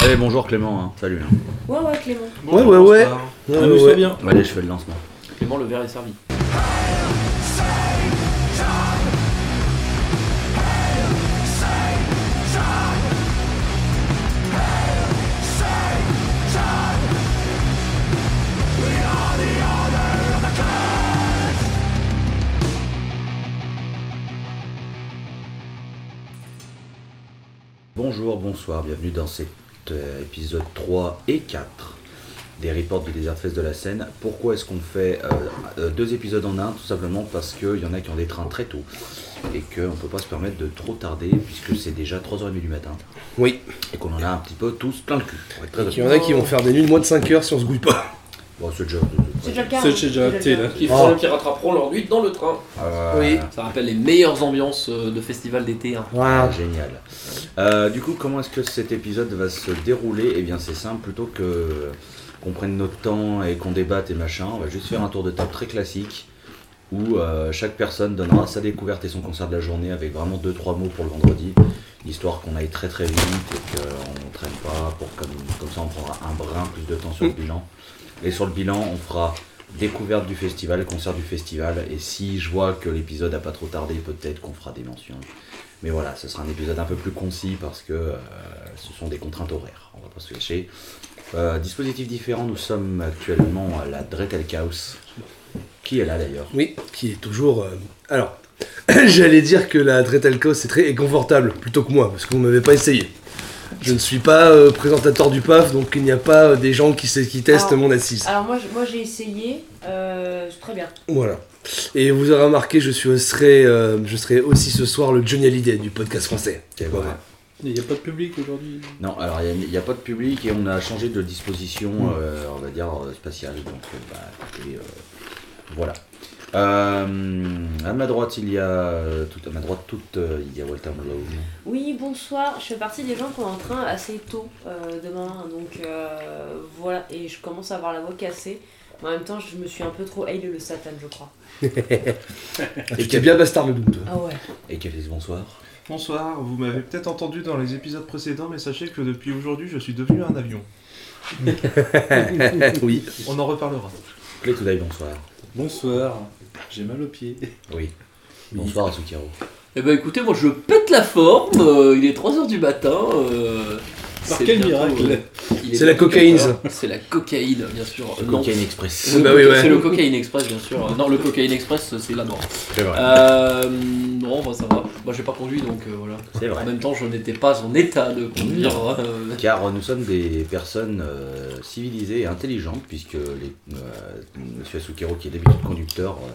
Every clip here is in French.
Allez, bonjour Clément, hein. salut. hein. Ouais, ouais, Clément. Ouais, ouais, ouais. bien. Allez, je fais le lancement. Clément, le verre est servi. Bonjour, bonsoir, bienvenue dans euh, épisode 3 et 4 des reports du Desert Fest de la Seine. Pourquoi est-ce qu'on fait euh, euh, deux épisodes en un? Tout simplement parce qu'il y en a qui ont des trains très tôt et qu'on ne peut pas se permettre de trop tarder puisque c'est déjà 3h30 du matin Oui. et qu'on en a un petit peu tous plein le cul. Il y en a qui vont faire des nuits de moins de 5 heures si on se gouille pas. Bon, c'est déjà. C'est déjà le cas. C'est déjà C'est acté le là. cas. Qui, feront- qui rattraperont leur nuit dans le train. Euh, Oui. Ça rappelle les meilleures ambiances euh, de festival d'été. hein. Ah, génial. Euh, du coup, comment est-ce que cet épisode va se dérouler? Eh bien, c'est simple, plutôt que qu'on prenne notre temps et qu'on débatte et machin, on va juste faire un tour de table très classique où euh, chaque personne donnera sa découverte et son concert de la journée avec vraiment deux trois mots pour le vendredi, histoire qu'on aille très très vite et qu'on ne traîne pas, pour comme, comme ça on prendra un brin plus de temps sur le bilan. Et sur le bilan, on fera découverte du festival, concert du festival, et si je vois que l'épisode a pas trop tardé, peut-être qu'on fera des mentions. Mais voilà, ce sera un épisode un peu plus concis parce que euh, ce sont des contraintes horaires, on va pas se cacher. Euh, dispositif différent, nous sommes actuellement à la Dretelkaus. Qui est là d'ailleurs? Oui, qui est toujours. euh, Alors, j'allais dire que la Dretelco c'est très confortable plutôt que moi, parce que vous m'avez pas essayé. Je ne suis pas euh, présentateur du PAF, donc il n'y a pas euh, des gens qui, testent Alors- mon assise. Alors, moi, je- moi j'ai essayé. Euh, c'est très bien. Voilà. Et vous aurez remarqué, je, suis, serai, euh, je serai aussi ce soir le Johnny Hallyday du podcast français. C'est Voilà. vrai. Il n'y a pas de public aujourd'hui? Non, alors il n'y a, pas de public et on a changé de disposition, euh, on va dire, spatiale. Donc bah, écoutez, euh, voilà. Euh, à ma droite, il y a. euh, Tout, à ma droite, toute, euh, il y a Walter Malone. Oui, bonsoir. Je fais partie des gens qui ont un train assez tôt euh, demain. Donc, euh, voilà. Et je commence à avoir la voix cassée. Mais en même temps, je me suis un peu trop haï le Satan, je crois. Tu t'es bien bastard le doute. Ah ouais. Et Kélis, bonsoir. Bonsoir, vous m'avez peut-être entendu dans les épisodes précédents, mais sachez que depuis aujourd'hui, je suis devenu un avion. oui. On en reparlera. Bonsoir. Bonsoir, j'ai mal aux pieds. Oui. Bonsoir Asukiro. Eh ben écoutez, moi je pète la forme. euh, il est 3h du matin. euh, Par c'est quel bientôt, miracle euh, C'est la cocaïne, 4 heures. C'est la cocaïne, bien sûr. Le Non, Cocaine Express. C'est le, Bah oui, coca- ouais. c'est le cocaïne express, bien sûr. Non, le cocaïne express, c'est la mort. C'est vrai. Euh, non, bah, ça va. Moi, j'ai pas conduit, donc euh, voilà. C'est En vrai. même temps, je n'étais pas en état de conduire. euh. Car nous sommes des personnes euh, civilisées et intelligentes, puisque les, euh, Monsieur qui est d'habitude conducteur, euh,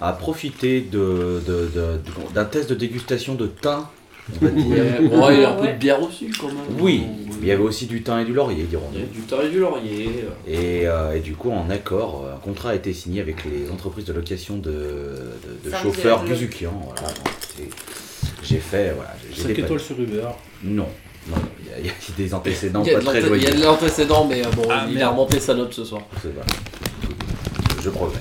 a profité de- de- de- de- d'un test de dégustation de thym, on va dire. Ouais, il y a un peu Ouais. de bière aussi, quand même. Oui, il y avait aussi du thym et du laurier, dirons il y a nous. du thym et du laurier. Et, euh, et du coup, en accord, euh, un contrat a été signé avec les entreprises de location de, de- de Service chauffeurs Guzukian. Voilà, j'ai fait, voilà, j'ai- j'ai 5 dépanné. étoiles sur Uber. Non, non, il y a- il y, a des antécédents Il y a pas très il y a de l'antécédent, mais euh, bon, Ah, il a remonté sa note ce soir. C'est vrai. Je progresse.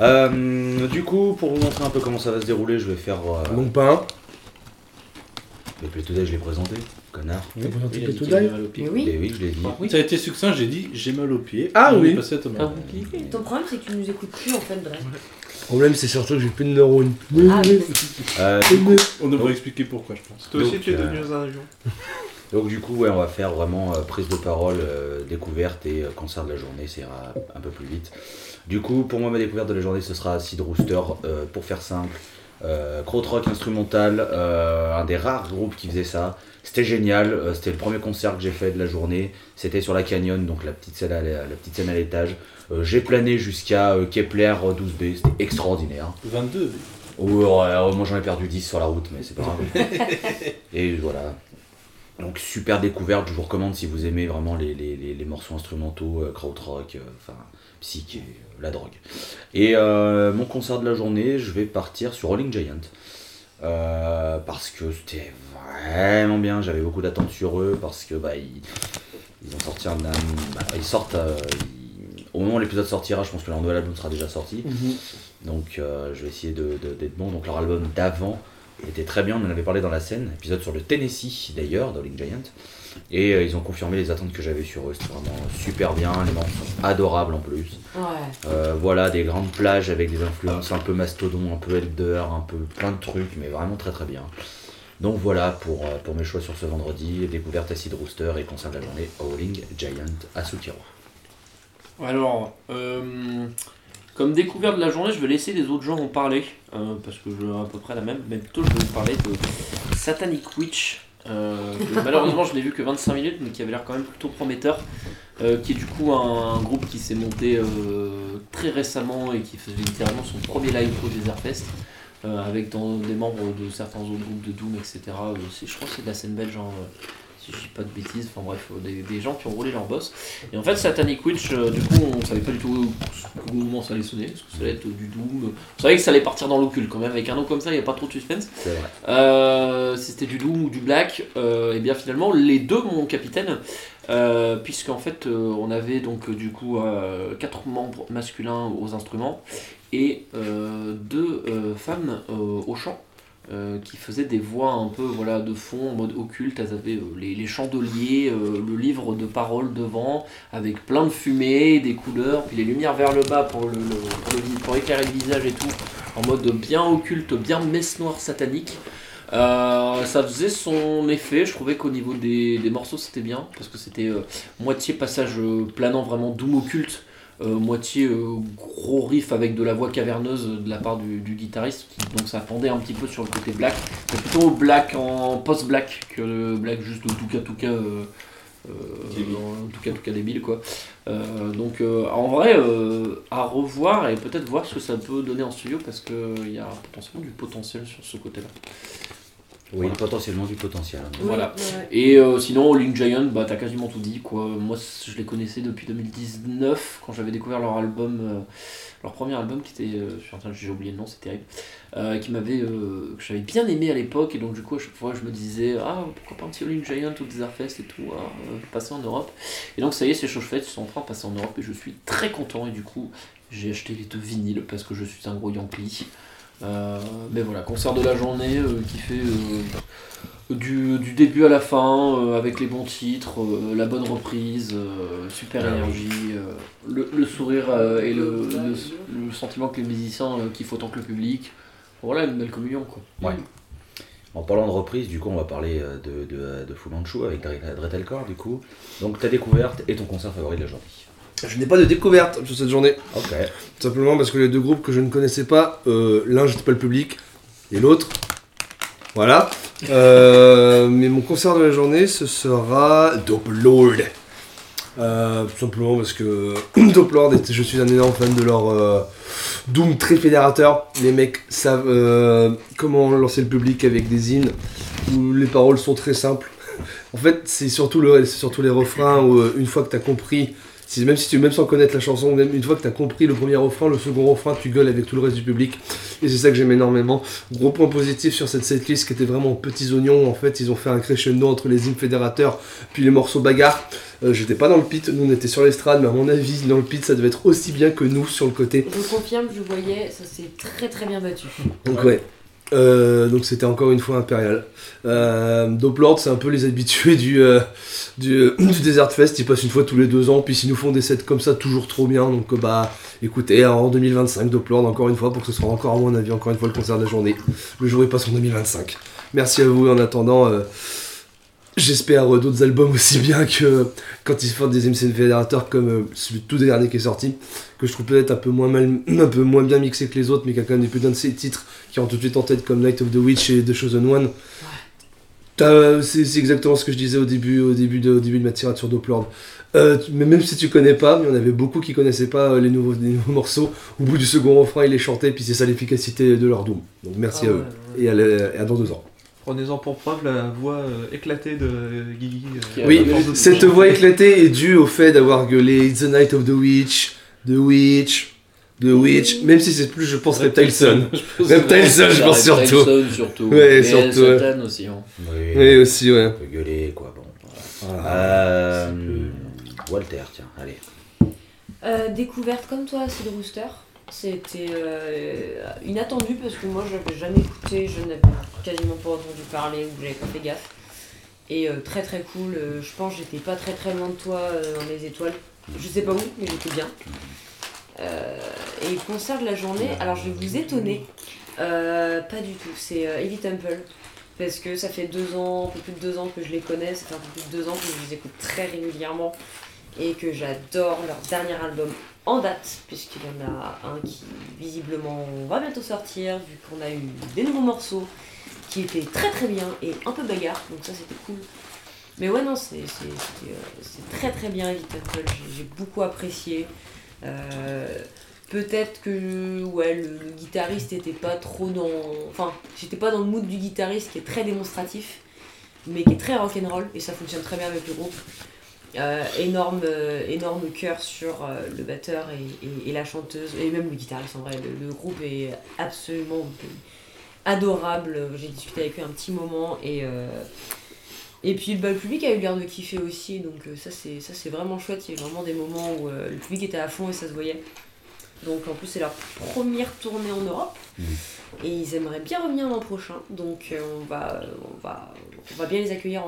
Euh, du coup, pour vous montrer un peu comment ça va se dérouler, je vais faire. Euh, Mon pain. Les Play Today, je l'ai présenté, connard. T'as présenté le. Mais oui. Oui, je l'ai dit. Ah, oui. Ça a été succinct, j'ai dit j'ai mal aux pieds. Ah oui. passé à Thomas. Ah, oui. Ton problème, c'est que tu nous écoutes plus en fait, Dre. Le problème, c'est surtout que j'ai plus de neurones. Ah, oui. Euh, On devrait expliquer pourquoi, je pense. Toi aussi, Donc, tu es euh, devenu un avion. donc du coup, ouais, on va faire vraiment euh, prise de parole, euh, découverte et euh, concert de la journée, ça ira un peu plus vite. Du coup, pour moi, ma découverte de la journée, ce sera Acid Rooster, euh, pour faire simple. Euh, Krautrock instrumental, euh, un des rares groupes qui faisait ça. C'était génial, euh, c'était le premier concert que j'ai fait de la journée. C'était sur la Canyon, donc la petite scène à l'é- la petite scène à l'étage. Euh, j'ai plané jusqu'à euh, Kepler 12B, c'était extraordinaire. 22. Oh, moi j'en ai perdu 10 sur la route, mais c'est pas grave. Et voilà. Donc super découverte, je vous recommande si vous aimez vraiment les, les, les, les morceaux instrumentaux, euh, krautrock, euh, enfin psych et euh, la drogue. Et euh, mon concert de la journée, je vais partir sur Rolling Giant. Parce que c'était vraiment bien, j'avais beaucoup d'attentes sur eux, parce que bah, ils, ils ont sorti un... bah, ils sortent... ils- au moment où l'épisode sortira, je pense que leur nouvel album sera déjà sorti. Donc euh, je vais essayer de- de- d'être bon. Donc leur album d'avant était très bien, on en avait parlé dans la scène, épisode sur le Tennessee d'ailleurs, Rolling Giant. Et euh, ils ont confirmé les attentes que j'avais sur eux. C'était vraiment super bien. Les membres sont adorables en plus. Ouais. Euh, voilà, des grandes plages avec des influences un peu mastodon, un peu elder, un peu plein de trucs, mais vraiment très très bien. Donc voilà pour, euh, pour mes choix sur ce vendredi. Découverte Acid Rooster et concert de la journée Howling Giant à sous tiroir. Alors, euh, comme découverte de la journée, je vais laisser les autres gens en parler, euh, parce que j'ai à peu près la même, mais plutôt je vais vous parler de Satanic Witch. euh, que malheureusement, je l'ai vu que 25 minutes, mais qui avait l'air quand même plutôt prometteur. euh, qui est du coup un, un groupe qui s'est monté très récemment et qui faisait littéralement son premier live au Desert Fest. euh, avec dans, des membres de certains autres groupes de Doom, etc. Je crois que c'est de la scène belge, hein, si je dis pas de bêtises, enfin bref, des, des gens qui ont roulé leur boss. Et en fait, Satanic Witch, euh, du coup, on savait pas du tout comment ça allait sonner, est-ce que ça allait être du Doom. On savait que ça allait partir dans l'occulte quand même, avec un nom comme ça, il n'y a pas trop de suspense. C'est vrai. Euh, si c'était du Doom ou du Black, euh, et bien finalement, les deux, mon capitaine, puisqu'en fait, on avait donc du coup quatre membres masculins aux instruments et deux femmes au chant. Euh, qui faisaient des voix un peu voilà de fond en mode occulte. Elles avaient euh, les, chandeliers euh, le livre de paroles devant avec plein de fumée des couleurs puis les lumières vers le bas pour, éclairer le visage et tout en mode bien occulte bien messe noire satanique. Ça faisait son effet, je trouvais qu'au niveau des, morceaux c'était bien, parce que c'était moitié passage planant vraiment doom occulte, moitié euh, gros riff avec de la voix caverneuse de la part du, du guitariste, qui, donc ça pendait un petit peu sur le côté black, mais plutôt black en post-black que le black juste Tuka Tuka. Euh, euh, Débile. en Tuka Tuka débile quoi. Euh, donc euh, en vrai euh, à revoir et peut-être voir ce que ça peut donner en studio parce qu'il y a potentiellement du potentiel sur ce côté Oui, potentiellement du potentiel. hein. Voilà. Ouais. Et euh, sinon, Link Giant, bah t'as quasiment tout dit quoi. Moi, je les connaissais depuis 2019 quand j'avais découvert leur album, euh, leur premier album qui était, euh, je suis en train de- j'ai oublié le nom, c'est terrible, euh, qui m'avait, euh, que j'avais bien aimé à l'époque et donc du coup à chaque fois je me disais ah pourquoi pas un petit Link Giant ou des Fest et tout, euh, passer en Europe. Et donc ça y est, c'est chose faite, ils sont en train de passer en Europe et je suis très content et du coup j'ai acheté les deux vinyles parce que je suis un gros Yankee. Euh, mais voilà, concert de la journée euh, qui fait euh, du, du début à la fin, avec les bons titres, la bonne reprise, super énergie, le, le sourire et le, le- le sentiment que les musiciens kiffent autant que le public. Voilà, une belle communion quoi. Ouais. En parlant de reprise, du coup, on va parler de, de, de Fu Manchu avec Dre- Dretelcore, du coup. Donc, ta découverte et ton concert favori de la journée. Je n'ai pas de découverte sur cette journée. Ok. Tout simplement parce que les deux groupes que je ne connaissais pas, euh, l'un j'étais pas le public et l'autre, voilà. Euh, mais mon concert de la journée ce sera Dope Lord. Euh, tout simplement parce que Dope Lord, je suis un énorme fan de leur euh, Doom très fédérateur. Les mecs savent comment lancer le public avec des hymnes où les paroles sont très simples. En fait, c'est surtout, le, surtout les refrains où une fois que tu as compris si- même si tu même sans connaître la chanson, même une fois que tu as compris le premier refrain, le second refrain, tu gueules avec tout le reste du public. Et c'est ça que j'aime énormément. Gros point positif sur cette setlist qui était vraiment en petits oignons. En fait, ils ont fait un crescendo entre les hymnes fédérateurs puis les morceaux bagarre. Euh, J'étais pas dans le pit, nous on était sur l'estrade, mais à mon avis, dans le pit, ça devait être aussi bien que nous sur le côté. Je confirme, je voyais, ça s'est très très bien battu. Donc ouais. Euh, donc c'était encore une fois impérial. Euh, Doplord, c'est un peu les habitués du, euh, du, du Desert Fest. Ils passent une fois tous les deux ans, puis s'ils nous font des sets comme ça, toujours trop bien. Donc euh, bah écoutez, en 2025, Doplord encore une fois pour que ce soit encore à mon avis encore une fois le concert de la journée. Le jour il passe en 2025. Merci à vous en attendant. euh, J'espère euh, d'autres albums aussi bien que quand ils font des MC fédérateurs comme euh, celui tout dernier qui est sorti, que je trouve peut-être un peu moins mal, un peu moins bien mixé que les autres, mais qui a quand même des putains de ses titres qui rentrent tout de suite en tête comme Night of the Witch et The Chosen One. C'est exactement ce que je disais au début, au début, de, au début de ma tirade sur Doplord. Euh, mais même si tu connais pas, il y en avait beaucoup qui connaissaient pas euh, les, nouveaux, les nouveaux morceaux. Au bout du second refrain, ils les chantaient, puis c'est ça l'efficacité de leur doom. Donc merci Ah à eux. ouais. Et à, à dans deux ans. Prenez-en pour preuve la voix euh, éclatée de Guigui. euh, Qui a- Oui, cette voix éclatée est due au fait d'avoir gueulé It's the Night of the Witch, The Witch, The Witch, même si c'est plus, je pense, Reptile Sun. Reptile Sun, je pense Reptile surtout. Sun, surtout. Ouais, Et surtout, ouais. Satan aussi. hein. Oui, Oui, aussi, ouais. on peut gueuler, quoi. Bon. Voilà. Euh, Walter, tiens, allez. Euh, découverte comme toi, Acid Rooster. C'était euh, inattendu parce que moi j'avais jamais écouté, je n'avais quasiment pas entendu parler ou j'avais pas fait gaffe. Et euh, très très cool. Euh, je pense j'étais pas très très loin de toi dans les étoiles. Je sais pas où, mais j'étais bien. Et concert de la journée, alors je vais vous étonner. Pas du tout, c'est Heavy Temple. Parce que ça fait deux ans, un peu plus de deux ans que je les connais, ça fait un peu plus de deux ans que je les écoute très régulièrement et que j'adore leur dernier album en date, puisqu'il y en a un qui visiblement va bientôt sortir, vu qu'on a eu des nouveaux morceaux qui étaient très très bien et un peu bagarre, donc ça c'était cool. Mais ouais, non, c'est euh, très très bien j'ai- beaucoup apprécié. Euh, Peut-être que ouais, le, guitariste était pas trop dans. Enfin, j'étais pas dans le mood du guitariste qui est très démonstratif, mais qui est très rock'n'roll, et ça fonctionne très bien avec le groupe. Euh, énorme, euh, énorme cœur sur euh, le batteur et, et- et la chanteuse, et même le guitariste en vrai. Le, le groupe est absolument adorable. J'ai discuté avec eux un petit moment et. et puis bah, le public a eu l'air de kiffer aussi, donc ça c'est ça c'est vraiment chouette. Il y a eu vraiment des moments où le public était à fond et ça se voyait. Donc en plus c'est leur première tournée en Europe Mhm. et ils aimeraient bien revenir l'an prochain. Donc on va on va on va bien les accueillir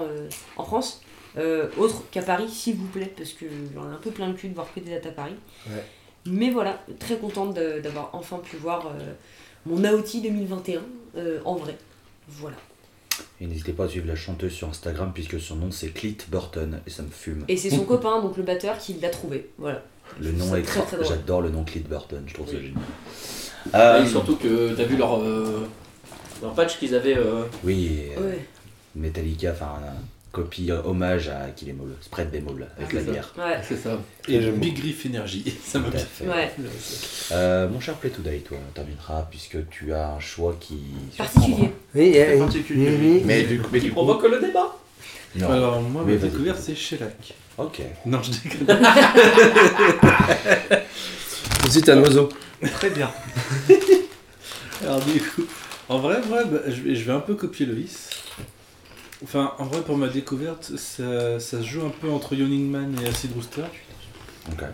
en France, Euh, autre qu'à Paris s'il vous plaît parce que j'en ai un peu plein le cul de voir que des dates à Paris. Ouais. Mais voilà, très contente d'avoir enfin pu voir euh, mon Aouti 2021 euh, en vrai. Voilà. Et n'hésitez pas à suivre la chanteuse sur Instagram puisque son nom c'est Clit Burton et ça me fume. Et c'est son copain, donc le batteur, qui l'a trouvé. Voilà. Le nom est ça très, très. J'adore le nom Clit Burton, je trouve ça Oui. génial. Et surtout que t'as vu leur, euh, leur patch qu'ils avaient. euh, Oui, euh, Ouais. Metallica, enfin, copie euh, hommage à qui bémol, spread bémol avec la ça. bière. Ouais. C'est ça. Et Big Griff Energy. Ça plaît. fait. Ouais. Euh, mon cher Play Today, toi, on terminera puisque tu as un choix qui. Particulier. Oui, Très euh, particulier, oui. Mais du, mais Qui du coup. provoque le débat. Non. Alors, moi, ma découverte, c'est Shellac. Ok. Non, je déconne. Aussi, t'es un oiseau. Très bien. Alors, du coup, en vrai, bah, je, vais, je vais un peu copier Loïs. Enfin, en vrai, pour ma découverte, ça, ça se joue un peu entre Yoningman et Acid Rooster. Ok.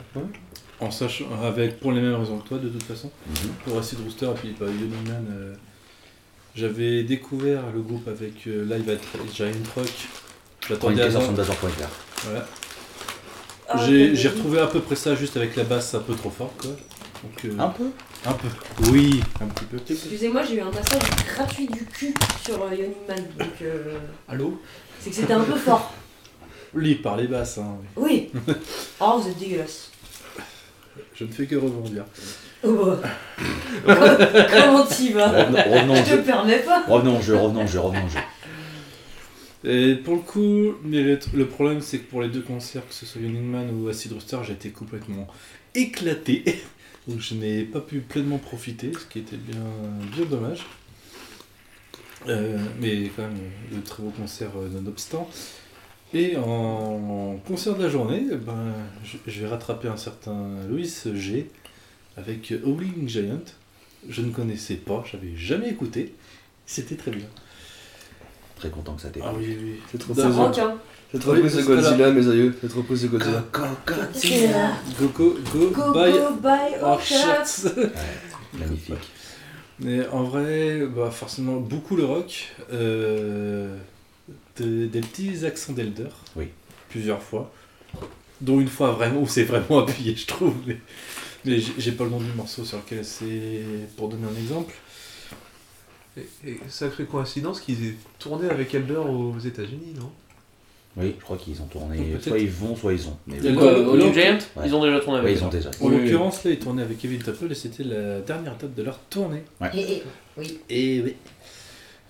En sachant, avec, pour les mêmes raisons que toi, de toute façon. Mhm. Pour Acid Rooster et puis bah, Yoningman, euh, j'avais découvert le groupe avec euh, Live at Giant Rock. J'attendais à. Voilà. Ah, J'ai retrouvé à peu près ça juste avec la basse un peu trop forte quoi. Donc, euh, Un peu? Un peu. Oui, un petit peu. Excusez-moi, j'ai eu un passage gratuit du cul sur euh, Yoni Man, donc euh, Allô c'est que c'était un peu fort. Lui il parlait basse, hein, oui. Oui. Oh, vous êtes dégueulasse. Je ne fais que rebondir. Oh, bah. Comment t'y vas Revenons, revenons au Je te jeu. permets pas. Revenons au jeu, revenons au jeu, revenons au jeu. Et pour le coup, mais le, le problème c'est que pour les deux concerts, que ce soit Running Man ou Acid Rooster, j'ai été complètement éclaté. Donc je n'ai pas pu pleinement profiter, ce qui était bien, bien dommage. Euh, mais quand même, de très beaux concerts euh, nonobstant. Et en concert de la journée, eh ben, je, vais rattraper un certain Louis G avec Howling Giant. Je ne connaissais pas, j'avais jamais écouté. C'était très bien. Très content que ça t'ait Ah oui, oui. C'est trop. Rock, hein. Cette reprise de Godzilla, mes aïeux. Cette reprise de Godzilla. C'est là. Go, go, go, Go, bye. go, bye, our oh, shirts. shirts. Magnifique. Mais en vrai, bah forcément, beaucoup le rock. euh, de- des petits accents d'Elder. Oui. Plusieurs fois. Dont une fois vraiment, où c'est vraiment appuyé, je trouve. Mais, mais j'ai j'ai pas le nom du morceau sur lequel c'est. Pour donner un exemple. Et, et sacrée coïncidence qu'ils aient tourné avec Elder aux États-Unis, non? Oui, je crois qu'ils ont tourné. Soit ils vont, soit ils ont. Mais oui, Giant Ouais. Ils ont déjà tourné avec ils ont déjà. En Oui, oui. l'occurrence, là, ils tournaient avec Kevin Temple et c'était la dernière date de leur tournée. Et, et, oui. Et oui.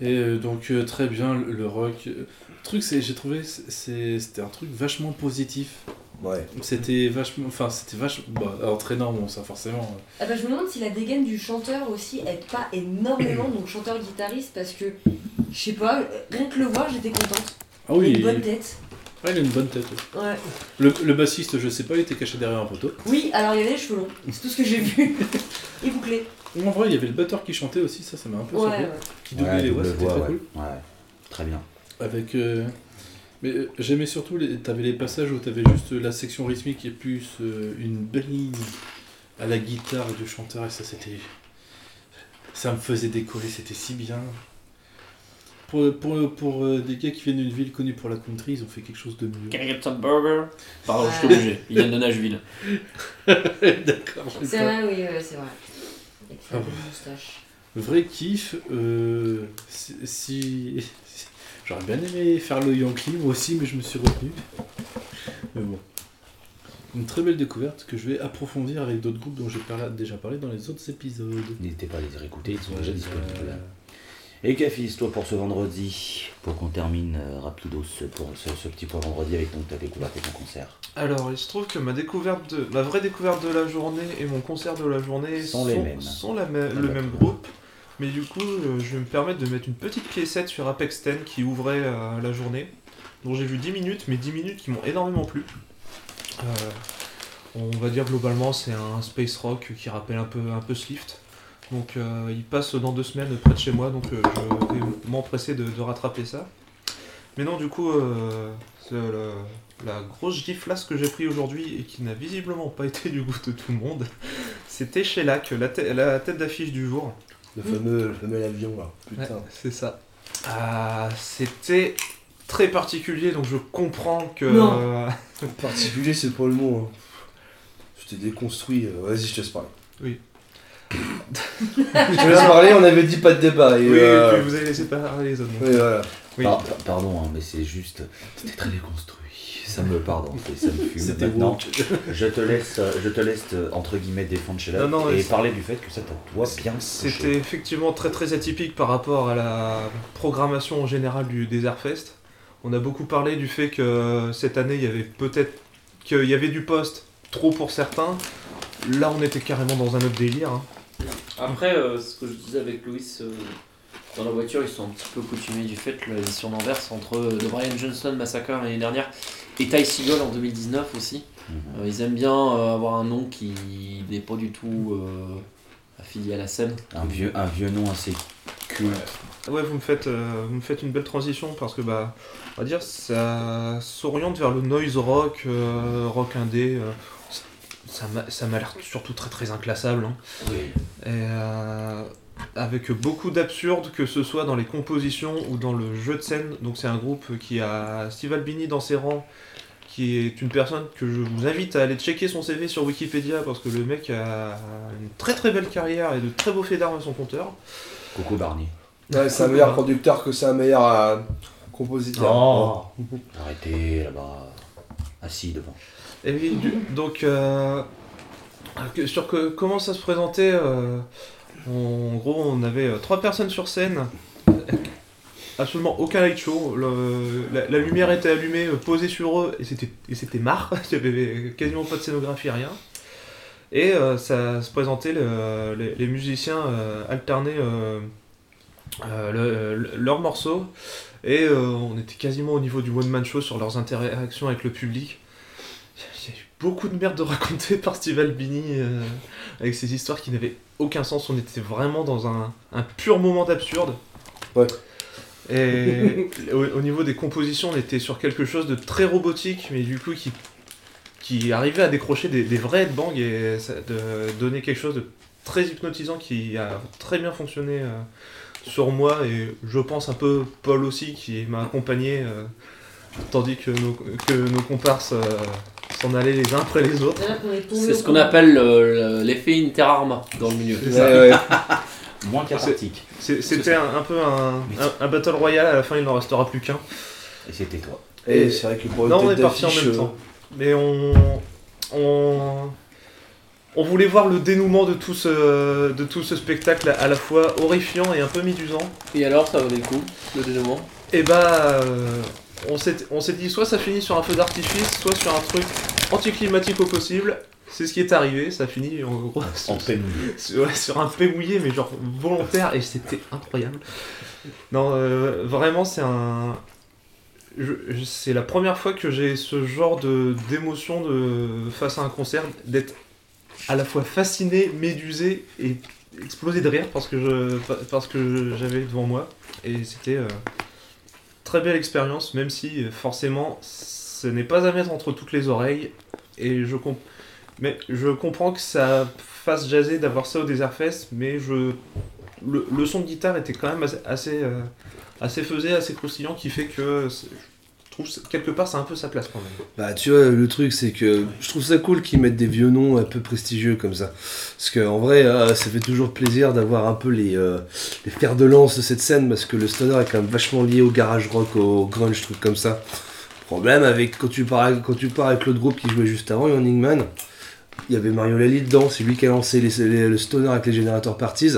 Et euh, donc euh, très bien le, le rock. Euh, Le truc c'est j'ai trouvé c'est- c'était un truc vachement positif. Ouais. C'était vachement enfin c'était vachement bah, entraînant bon ça forcément. Ah bah, je me demande si la dégaine du chanteur aussi aide pas énormément, donc chanteur-guitariste, parce que, je sais pas, rien que le voir, j'étais contente. Ah Il a oui, une il, bonne tête. ouais, il a une bonne tête. oui. Ouais. Le, le bassiste je sais pas il était caché derrière un poteau. Oui, alors il y avait les cheveux longs, c'est tout ce que j'ai vu. Et bouclé. En vrai il y avait le batteur qui chantait aussi ça ça m'a un peu Ouais, surpris. ouais. Qui doublait les voix c'était très ouais. cool. Ouais, très bien. Avec euh, mais euh, j'aimais surtout les t'avais les passages où t'avais juste la section rythmique et plus euh, une belle ligne à la guitare du chanteur et ça c'était ça me faisait décoller c'était si bien Pour, pour, pour euh, des gars qui viennent d'une ville connue pour la country, ils ont fait quelque chose de mieux. Can I get some burger? Pardon, je suis obligé. Ils viennent de Nashville. D'accord, C'est vrai, oui, ouais, c'est vrai. Avec Ah moustache. Vrai kiff, euh, si, si- J'aurais bien aimé faire le Yankee, moi aussi, mais je me suis retenu. Mais bon. Une très belle découverte que je vais approfondir avec d'autres groupes dont j'ai déjà parlé dans les autres épisodes. N'hésitez pas à les réécouter, ils sont déjà euh, disponibles. Et Cafis, toi pour ce vendredi, pour qu'on termine euh, rapidos pour ce, ce petit point vendredi avec donc ta découverte et ton concert. Alors, il se trouve que ma découverte de, ma vraie découverte de la journée et mon concert de la journée Sont les mêmes. sont la me- Ah, le même groupe. Mais du coup, euh, je vais me permettre de mettre une petite piécette sur Apex 10 qui ouvrait euh, la journée, dont j'ai vu 10 minutes, mais 10 minutes qui m'ont énormément plu. Euh, on va dire globalement, c'est un space rock qui rappelle un peu, un peu Slift. Donc, il passe dans deux semaines près de chez moi, donc je vais m'empresser de, rattraper ça. Mais non, du coup, la grosse giflasse que j'ai pris aujourd'hui et qui n'a visiblement pas été du goût de tout le monde, c'était Shellac, la, la tête d'affiche du jour. Le fameux, le fameux avion là. Putain. Ouais, c'est ça. Ah, c'était très particulier, donc je comprends que. Non. euh, Particulier, c'est pas le mot. hein. Je t'ai déconstruit. euh, Vas-y, je te laisse parler. Oui. je te laisse parler, on avait dit pas de débat. Et, oui, euh, puis vous avez laissé parler les autres. oui, voilà. Oui. Par- par- pardon, hein, mais c'est juste. C'était très déconstruit. Ça me, pardon, ça me fume. Maintenant, je te laisse, euh, je te laisse euh, entre guillemets défendre chez Non, non, et parler du fait que ça t'a toi bien C'était effectivement très très atypique par rapport à la programmation en général du Desert Fest. On a beaucoup parlé du fait que cette année il y avait peut-être qu'il y avait du poste trop pour certains. Là on était carrément dans un autre délire. hein. Après, euh, ce que je disais avec Louis euh, dans la voiture, ils sont un petit peu coutumés du fait que l'édition d'Anvers entre euh, The Brian Johnson Massacre l'année dernière et Ty Seagull en 2019 aussi. Mhm. Euh, ils aiment bien euh, avoir un nom qui n'est pas du tout euh, affilié à la scène. Un vieux, un vieux nom assez culte. Ouais, vous me faites, euh, vous me faites une belle transition parce que bah, on va dire ça s'oriente vers le noise rock, euh, rock indé. euh, ça m'a- ça m'a l'air surtout très très inclassable. hein. Oui. Et, euh, avec beaucoup d'absurde, que ce soit dans les compositions ou dans le jeu de scène. Donc c'est un groupe qui a Steve Albini dans ses rangs, qui est une personne que je vous invite à aller checker son CV sur Wikipédia parce que le mec a une très très belle carrière et de très beaux faits d'armes à son compteur. Coucou Barney. Ouais, c'est un meilleur producteur que c'est un meilleur euh, compositeur. Oh. Arrêtez là-bas. Assis devant. Et oui, du- donc euh, sur que, comment ça se présentait, euh, en gros on avait euh, trois personnes sur scène, absolument aucun light show, la, lumière était allumée, euh, posée sur eux et c'était marre, il y avait quasiment pas de scénographie, rien. Et euh, ça se présentait, le- les, musiciens alternaient le- le- leurs morceaux. Et on était quasiment au niveau du one man show sur leurs interactions avec le public. Il y a eu beaucoup de merde de raconter par Steve Albini avec ces histoires qui n'avaient aucun sens. On était vraiment dans un, un pur moment d'absurde. Ouais. Et au, au niveau des compositions, on était sur quelque chose de très robotique, mais du coup qui, qui arrivait à décrocher des, des vrais headbangs et ça- de donner quelque chose de très hypnotisant qui a très bien fonctionné euh, sur moi et je pense un peu Paul aussi qui m'a accompagné euh, tandis que nos, que nos comparses euh, s'en allaient les uns après les autres. C'est ce qu'on appelle euh, le- l'effet Inter Arma dans le milieu. C'est Ouais, ça. ouais. Moins cathartique. C'était un, un peu un, un- un battle royale, à la fin il n'en restera plus qu'un. Et c'était toi. Et c'est vrai que pour Non, on est parti en même euh, temps. Mais on, on, on voulait voir le dénouement de tout ce, de tout ce spectacle à la fois horrifiant et un peu médusant. Et alors, ça valait le coup, le dénouement? Et bah, euh, on s'est dit soit ça finit sur un feu d'artifice, soit sur un truc anticlimatique au possible. C'est ce qui est arrivé, ça finit en gros En peine mouillée. sur, ouais, sur un peu mouillé, mais genre volontaire, et c'était incroyable. Non, euh, vraiment, c'est un. C'est la première fois que j'ai ce genre de d'émotion de face à un concert, d'être à la fois fasciné, médusé et explosé de rire parce que je parce que j'avais devant moi et c'était euh, très belle expérience même si euh, forcément ce n'est pas à mettre entre toutes les oreilles et je comp- mais je comprends que ça fasse jaser d'avoir ça au Desert Fest mais je le, son de guitare était quand même assez assez, euh, assez faisé, assez croustillant, qui fait que trouve que quelque part c'est un peu sa place quand même. Bah tu vois, le truc c'est que je trouve ça cool qu'ils mettent des vieux noms un peu prestigieux comme ça. Parce qu'en vrai, euh, ça fait toujours plaisir d'avoir un peu les, euh, les fers de lance de cette scène, parce que le stoner est quand même vachement lié au garage rock, au grunge, trucs comme ça. Problème avec quand tu pars avec, quand tu pars avec l'autre groupe qui jouait juste avant, Running Man, il y avait Mario Lally dedans, c'est lui qui a lancé les- les- le stoner avec les générateurs parties.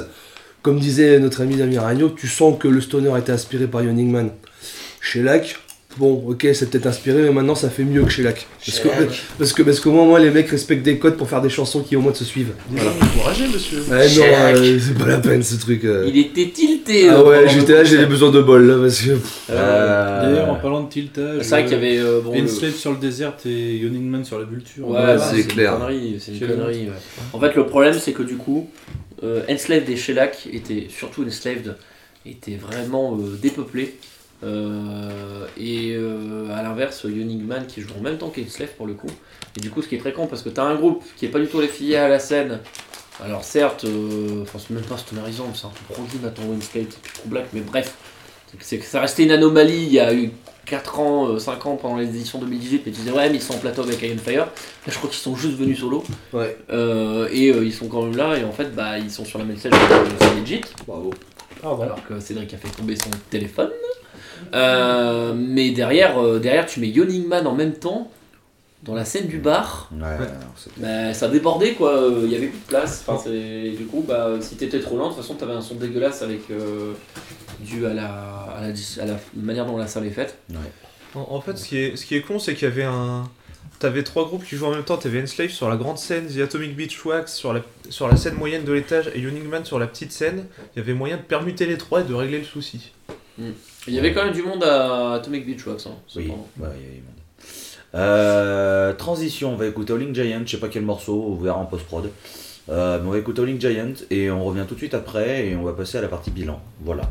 Comme disait notre ami Damien Ragno, tu sens que le stoner a été inspiré par Running Man. Chez Lac, bon, ok, c'est peut-être inspiré, mais maintenant ça fait mieux que chez Lac. Parce que, parce que, parce qu'au moins, moi, les mecs respectent des codes pour faire des chansons qui au moins se suivent. Voilà. Encouragé, monsieur. Ouais, non, euh, c'est pas la peine ce truc. euh. Il était tilté. Ah euh, ouais, pendant j'étais le là, j'ai concert. besoin de bol là, parce que. Euh, D'ailleurs, en parlant de tiltage, C'est vrai qu'il y avait. euh, bon, le- Enslave sur le désert et Yawning Man sur la vulture. Ouais, Ouais, bah, c'est clair. Une connerie, c'est une connerie. ouais. En fait, le problème, c'est que du coup, euh, Enslaved et Shellac étaient surtout Enslaved était vraiment euh, dépeuplé. Euh, et euh, à l'inverse, Yoning Man qui joue en même temps qu'Enslaved pour le coup. Et du coup, ce qui est très con parce que t'as un groupe qui est pas du tout affilié à la scène. Alors certes, euh, enfin c'est même pas stonerisant, c'est un peu proggy Nathan c'est trop black, mais bref. C'est que- ça restait une anomalie il y a eu 4 ans, euh, 5 ans pendant les éditions 2018, mais tu disais ouais mais ils sont en plateau avec Iron Fire. Là je crois qu'ils sont juste venus solo. Ouais. Euh, et euh, ils sont quand même là et en fait bah ils sont sur la même scène que c'est legit. Bravo. Alors que Cédric a fait tomber son téléphone. Euh, mais derrière, euh, derrière tu mets Yoning Man en même temps dans la scène du bar. Ouais, Bah, ça débordait quoi, euh, il y avait plus de place. Enfin, c'est- du coup, bah, si t'étais trop lent, de toute façon t'avais un son dégueulasse avec euh, dû à la, à, la, dis- à la manière dont la salle est faite. En, en fait, ce qui est, ce qui est con, c'est qu'il y avait un. T'avais trois groupes qui jouaient en même temps. T'avais Enslave sur la grande scène, The Atomic Beach Wax sur la, sur la scène moyenne de l'étage et Yoning Man sur la petite scène. Il y avait moyen de permuter les trois et de régler le souci. Il y avait quand même du monde à Atomic Beach Wax. Hein, Oui, ouais, il y a du monde. Euh, transition, on va écouter Howling Giant, je sais pas quel morceau, on verra en post-prod. Euh, mais on va écouter Howling Giant et on revient tout de suite après et on va passer à la partie bilan. Voilà.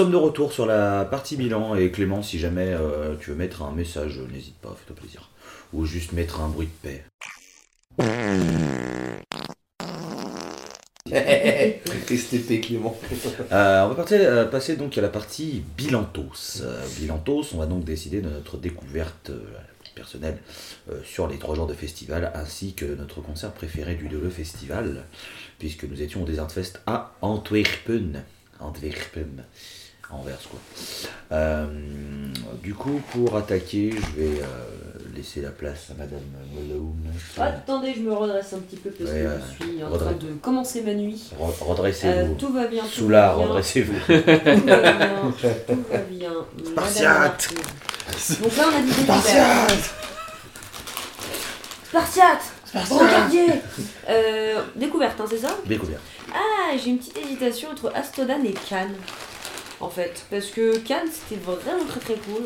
Sommes de retour sur la partie bilan et Clément, si jamais euh, tu veux mettre un message, n'hésite pas, fais-toi plaisir. Ou juste mettre un bruit de paix. STP Clément. Euh, on va partir- euh, passer donc à la partie bilantos. Bilantos, on va donc décider de notre découverte personnelle sur les trois jours de festival ainsi que notre concert préféré du le festival puisque nous étions au Desert Fest à Antwerpen. Antwerpen. Anvers quoi. Euh, du coup, pour attaquer, je vais euh, laisser la place à Madame Malone. Attendez, je me redresse un petit peu parce Ouais, que je suis en train de commencer ma nuit. Re- Euh, Redressez-vous. tout va bien. tout bien, redressez-vous. Tout va bien. Tout va bien. Spartiate. Donc là, on a dit découverte. Spartiate Regardier euh, Découverte, hein, c'est ça? Découverte. Ah, j'ai une petite hésitation entre Astodan et Cannes. En fait, parce que Cannes c'était vraiment très très cool.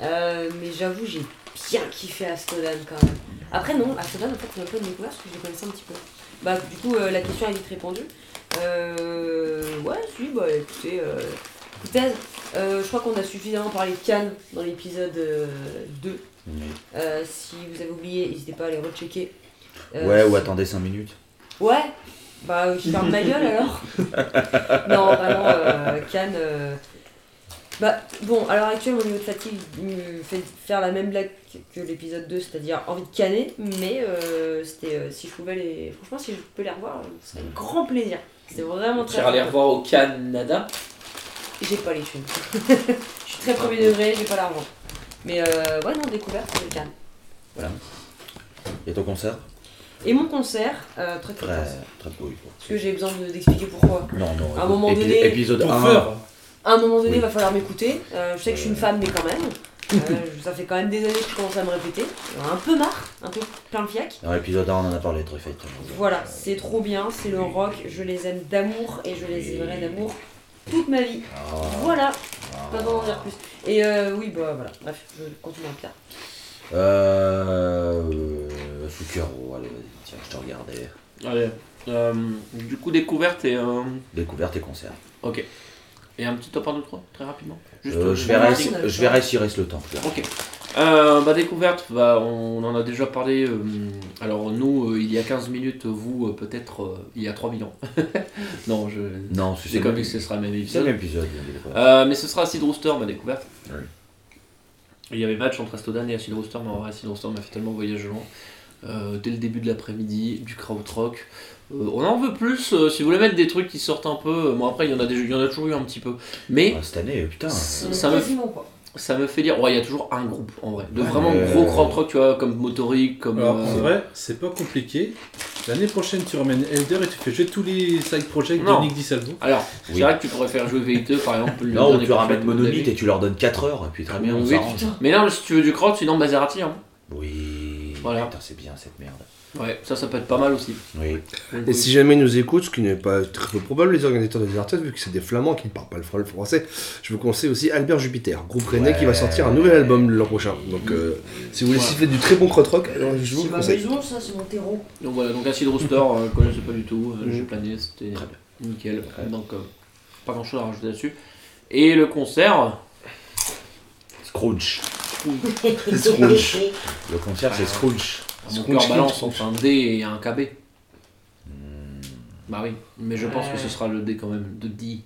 Euh, mais j'avoue, j'ai bien kiffé Astodan quand même. Après, non, Astodan en fait, c'est un peu une découverte parce que je les connaissais un petit peu. Bah, du coup, euh, la question est vite répondue. Euh, ouais, si, bah écoutez, euh, écoutez je crois qu'on a suffisamment parlé de Cannes dans l'épisode euh, 2. Oui. Euh, si vous avez oublié, n'hésitez pas à aller rechecker. Ouais, ou attendez 5 minutes. Ouais, bah je ferme ma gueule alors. non, vraiment, euh, Cannes. euh, Bah bon, à l'heure actuelle, mon niveau de fatigue me fait faire la même blague que l'épisode 2, c'est-à-dire envie de canner, mais euh, c'était euh, si je pouvais les. Franchement, si je peux les revoir, ce serait un grand plaisir. C'était vraiment très. Tu les revoir au Canada. J'ai pas les thunes. je suis très premier degré, j'ai pas l'argent. Mais euh, ouais, non, découverte, c'est Cannes. Et ton concert? Et mon concert, euh, très très Très, beau. Est-ce que j'ai besoin de- d'expliquer pourquoi Non, non. À un moment épi- donné- Épisode Pour 1. faire. À un moment donné, Oui. il va falloir m'écouter. Euh, je sais que je suis une Euh. femme, mais quand même. Euh, ça fait quand même des années que je commence à me répéter. J'en ai Un peu marre, un peu plein le fiac. Dans l'épisode 1, on en a parlé, très fait. Voilà, c'est trop bien, c'est le rock, je les aime d'amour et je les aimerai d'amour toute ma vie. Ah, Voilà, pas besoin d'en dire plus. Et euh, oui, bah voilà, bref, je continue en Pierre. Euh. Fukero, allez, vas-y, tiens, je te regardais. Allez. Euh, du coup, découverte et, euh, Découverte et concert. ok. Et un petit top 1, 2, 3, très rapidement. Juste, Euh, euh, je verrai si- s'il reste le temps. Ok. Euh, bah, découverte, bah, on en a déjà parlé. euh, alors, nous, euh, il y a 15 minutes, vous, euh, peut-être, euh, il y a 3000 ans. non, je. Non, C'est c'est comme que ce sera le même le épisode. même épisode. Euh, mais ce sera Acid Rooster, ma découverte. Oui. Il y avait match entre Astodan et Acid Rooster, mais en vrai, Acid Rooster m'a fait tellement voyager loin. Euh, dès le début de l'après-midi, du krautrock. Euh, on en veut plus, euh, si vous voulez mettre des trucs qui sortent un peu. Bon, après, il y, en a des, il y en a toujours eu un petit peu. Mais Ah, cette année, putain. Ça- me- ça me fait dire. Ouais, il y a toujours un groupe en vrai. De Ouais, vraiment gros krautrock, tu vois, comme Motoric, comme. Alors, euh, en vrai, c'est pas compliqué. L'année prochaine, tu ramènes Elder et tu fais jouer tous les side projects Non. de Nick DiSalvo. Alors, Oui. c'est vrai que tu pourrais faire jouer VE2 par exemple. le Non, ou tu ramènes Monolith et tu leur donnes 4 heures, et puis très bien, on Oui. Mais non, si tu veux du kraut, sinon Maserati. Hein. Oui. Voilà. Putain, c'est bien cette merde. Ouais, ça, ça peut être pas mal aussi. Oui. Et oui. si jamais ils nous écoutent, ce qui n'est pas très peu probable, les organisateurs de Desert Fest, vu que c'est des flamands qui ne parlent pas le fr- le français, je vous conseille aussi Albert Jupiter, groupe rennais Ouais. qui va sortir un nouvel album l'an prochain. Donc euh, si vous voulez Ouais. siffler du très bon crotte-rock, alors je vous C'est le ma conseille. maison, ça, c'est mon terreau. Donc voilà, donc Acid Rooster, euh, je connaissais pas du tout, euh, Mhm. j'ai plané, c'était Très nickel. Ouais. Donc euh, pas grand chose à rajouter là-dessus. Et le concert, Scrooge. Scrooge. Le concert, c'est Scrooge. mon Scrooge, cœur balance Scrooge. entre un D et un KB. Hmm. Bah oui, mais je pense Ouais. que ce sera le D quand même, de D.